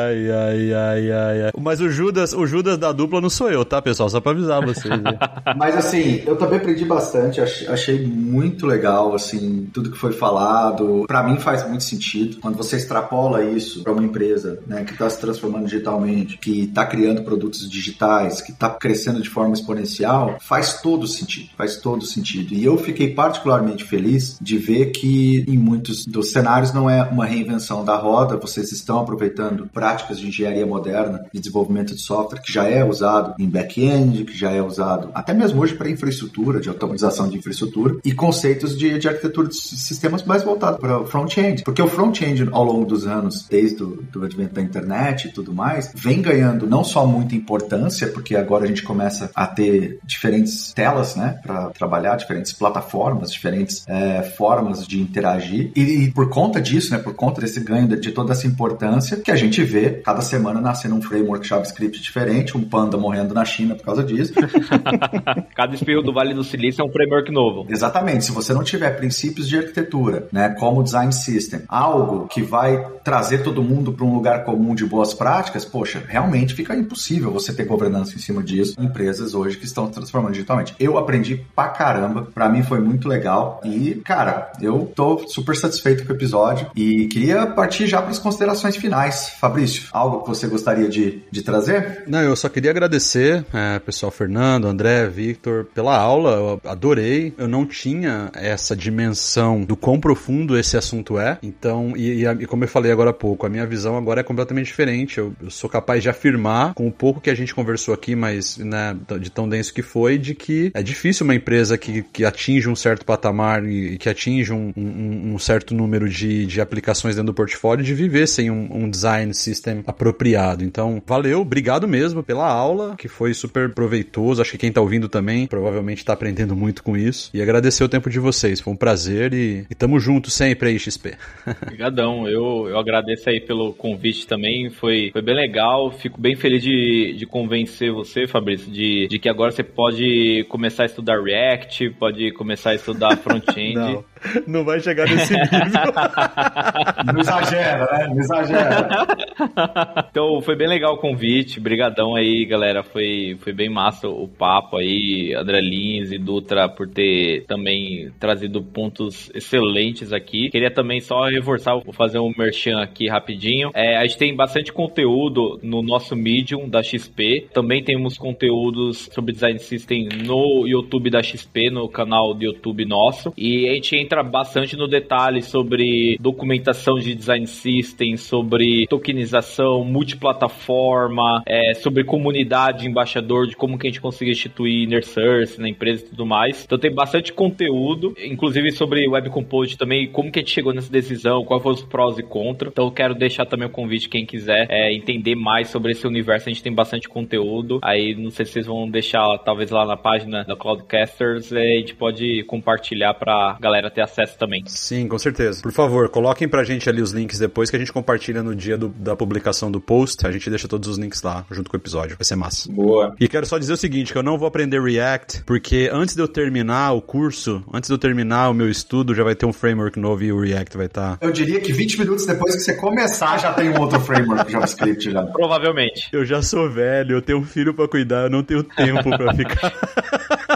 Ai, ai, ai, ai, ai. Mas o Judas, o Judas da dupla não sou eu, tá, pessoal? Só pra avisar vocês. Mas assim, eu também aprendi bastante, achei muito legal, assim, tudo que foi falado. Para mim faz muito sentido. Quando você extrapola isso para uma empresa, né, que está se transformando digitalmente, que está criando produtos digitais, que está crescendo de forma exponencial, faz todo sentido, faz todo sentido. E eu fiquei particularmente feliz de ver que em muitos dos cenários não é uma reinvenção da roda, vocês estão aproveitando práticas de engenharia moderna, de desenvolvimento de software que já é usado em back-end, que já é usado até mesmo hoje para infraestrutura, de automatização de infraestrutura, e conceitos de, de arquitetura de sistemas mais voltados para o front-end. Porque o front-end, ao longo dos anos, desde o advento da internet e tudo mais, vem ganhando não só muita importância, porque agora a gente começa a ter diferentes telas, né, para trabalhar, diferentes plataformas, diferentes é, formas de interagir, e, e, por conta disso, né, por conta desse ganho de, de toda essa importância, que a gente vê cada semana nascendo um framework JavaScript diferente, um panda morrendo na China por causa disso. cada espirro do Vale do Silício é um framework novo. Exatamente. Se você não tiver princípios de arquitetura, né, como design system, algo que vai trazer todo mundo para um lugar comum de boas práticas, poxa, realmente fica impossível você ter governança em cima disso. Empresas hoje que estão transformando digitalmente. Eu aprendi pra caramba, para mim foi muito legal e, cara, eu tô super satisfeito com o episódio e queria partir já para as considerações finais. Fabrício, algo que você gostaria de, de trazer? Não, eu só queria agradecer, é, pessoal Fernando, André, Victor, pela aula, eu adorei. Eu não tinha essa dimensão do quão profundo esse assunto é, então, e, e, e como eu falei agora há pouco, a minha visão agora é completamente diferente. Eu, eu, sou capaz de afirmar, com o pouco que a gente conversou aqui, mas né, de tão denso que foi, de que é difícil uma empresa que, que atinge um certo patamar e, que atinge um, um, um certo número de, de aplicações dentro do portfólio de viver sem um, um design system apropriado. Então, valeu, obrigado mesmo pela aula, que foi super proveitoso. Acho que quem tá ouvindo também provavelmente tá aprendendo muito com isso. E agradecer o tempo de vocês. Foi um prazer e, e tamo junto sempre aí, XP. Obrigadão. Eu, eu agradeço aí pelo convite também. Foi, foi bem legal. Fico bem feliz de, de convencer você, Fabrício, de, de que agora você pode começar a estudar React, pode começar a estudar front-end. Não, vai chegar nesse nível. não exagera, né? Não exagera. então, foi bem legal o convite. Brigadão aí, galera. Foi, foi bem massa o papo aí. André Lins e Dutra por ter também trazido pontos excelentes aqui. Queria também só reforçar, vou fazer um merchan aqui rapidinho. É, a gente tem bastante conteúdo no nosso Medium da XP. Também temos conteúdos sobre Design System no YouTube da XP, no canal do YouTube nosso. E a gente entra bastante no detalhe sobre documentação de Design System, sobre tokenização, multiplataforma, é, sobre comunidade embaixador, de como que a gente consegue instituir inner na empresa e tudo mais. Então tem bastante conteúdo, inclusive sobre Web Compose também, como que a gente chegou nessa decisão, quais foram os prós e contras. Então eu quero deixar também o convite, quem quiser é, entender mais sobre esse universo, a gente tem bastante conteúdo. Aí não sei se vocês vão deixar, talvez lá na página da Cloudcasters, é, a gente pode compartilhar pra galera ter acesso também. Sim, com certeza. Por favor, coloquem pra gente ali os links depois que a gente compartilha no dia do, da publicação do post. A gente deixa todos os links lá junto com o episódio. Vai ser massa. Boa. E quero só dizer o seguinte, que eu não vou aprender React, porque antes de eu terminar o curso, antes de eu terminar o meu estudo, já vai ter um framework novo e o React vai estar. Tá... Eu diria que 20 minutos depois que você começar, já tem um outro framework JavaScript já. Provavelmente. Eu já sou velho, eu tenho um filho para cuidar, eu não tenho tempo para ficar.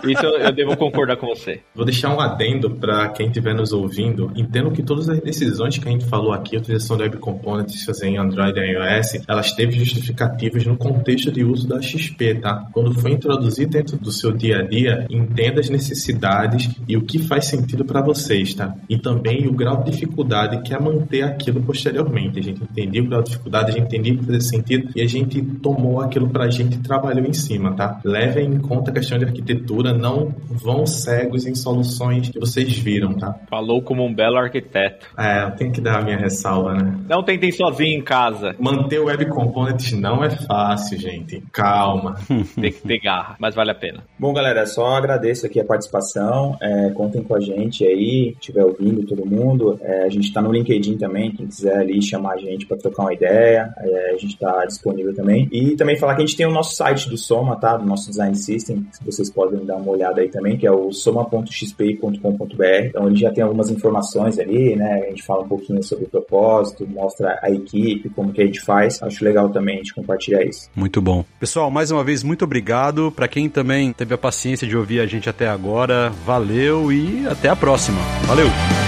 Isso eu devo concordar com você. Vou deixar um adendo para quem estiver nos ouvindo. Entendo que todas as decisões que a gente falou aqui, a utilização do Web Components fazer em Android e iOS, elas teve justificativas no contexto de uso da XP, tá? Quando for introduzir dentro do seu dia a dia, entenda as necessidades e o que faz sentido para vocês, tá? E também o grau de dificuldade que é manter aquilo posteriormente. A gente entendeu o grau de dificuldade, a gente entendeu que fazia sentido e a gente tomou aquilo pra gente e trabalhou em cima, tá? Levem em conta a questão de arquitetura, não vão cegos em soluções que vocês viram, tá? Falou como um belo arquiteto. É, eu tenho que dar a minha ressalva, né? Não tentem sozinho em casa. Manter o Web Components não é fácil, gente. Calma. Tem que ter garra, mas vale a pena. Bom, galera, só agradeço aqui a participação. É, contem com a gente aí, estiver ouvindo todo mundo. É, a gente está no LinkedIn também, quem quiser ali chamar a gente para trocar uma ideia, é, a gente está disponível também. E também falar que a gente tem o nosso site do Soma, tá? Do nosso Design System, que vocês podem dar uma olhada aí também, que é o soma.xp.com.br. Então ele já tem algumas informações ali, né? A gente fala um pouquinho sobre o propósito, mostra a equipe, como que a gente faz. Acho legal também a gente compartilhar isso. Muito bom. Pessoal, mais uma vez, muito obrigado. Para quem também teve a paciência de ouvir a gente até agora, valeu e até a próxima. Valeu!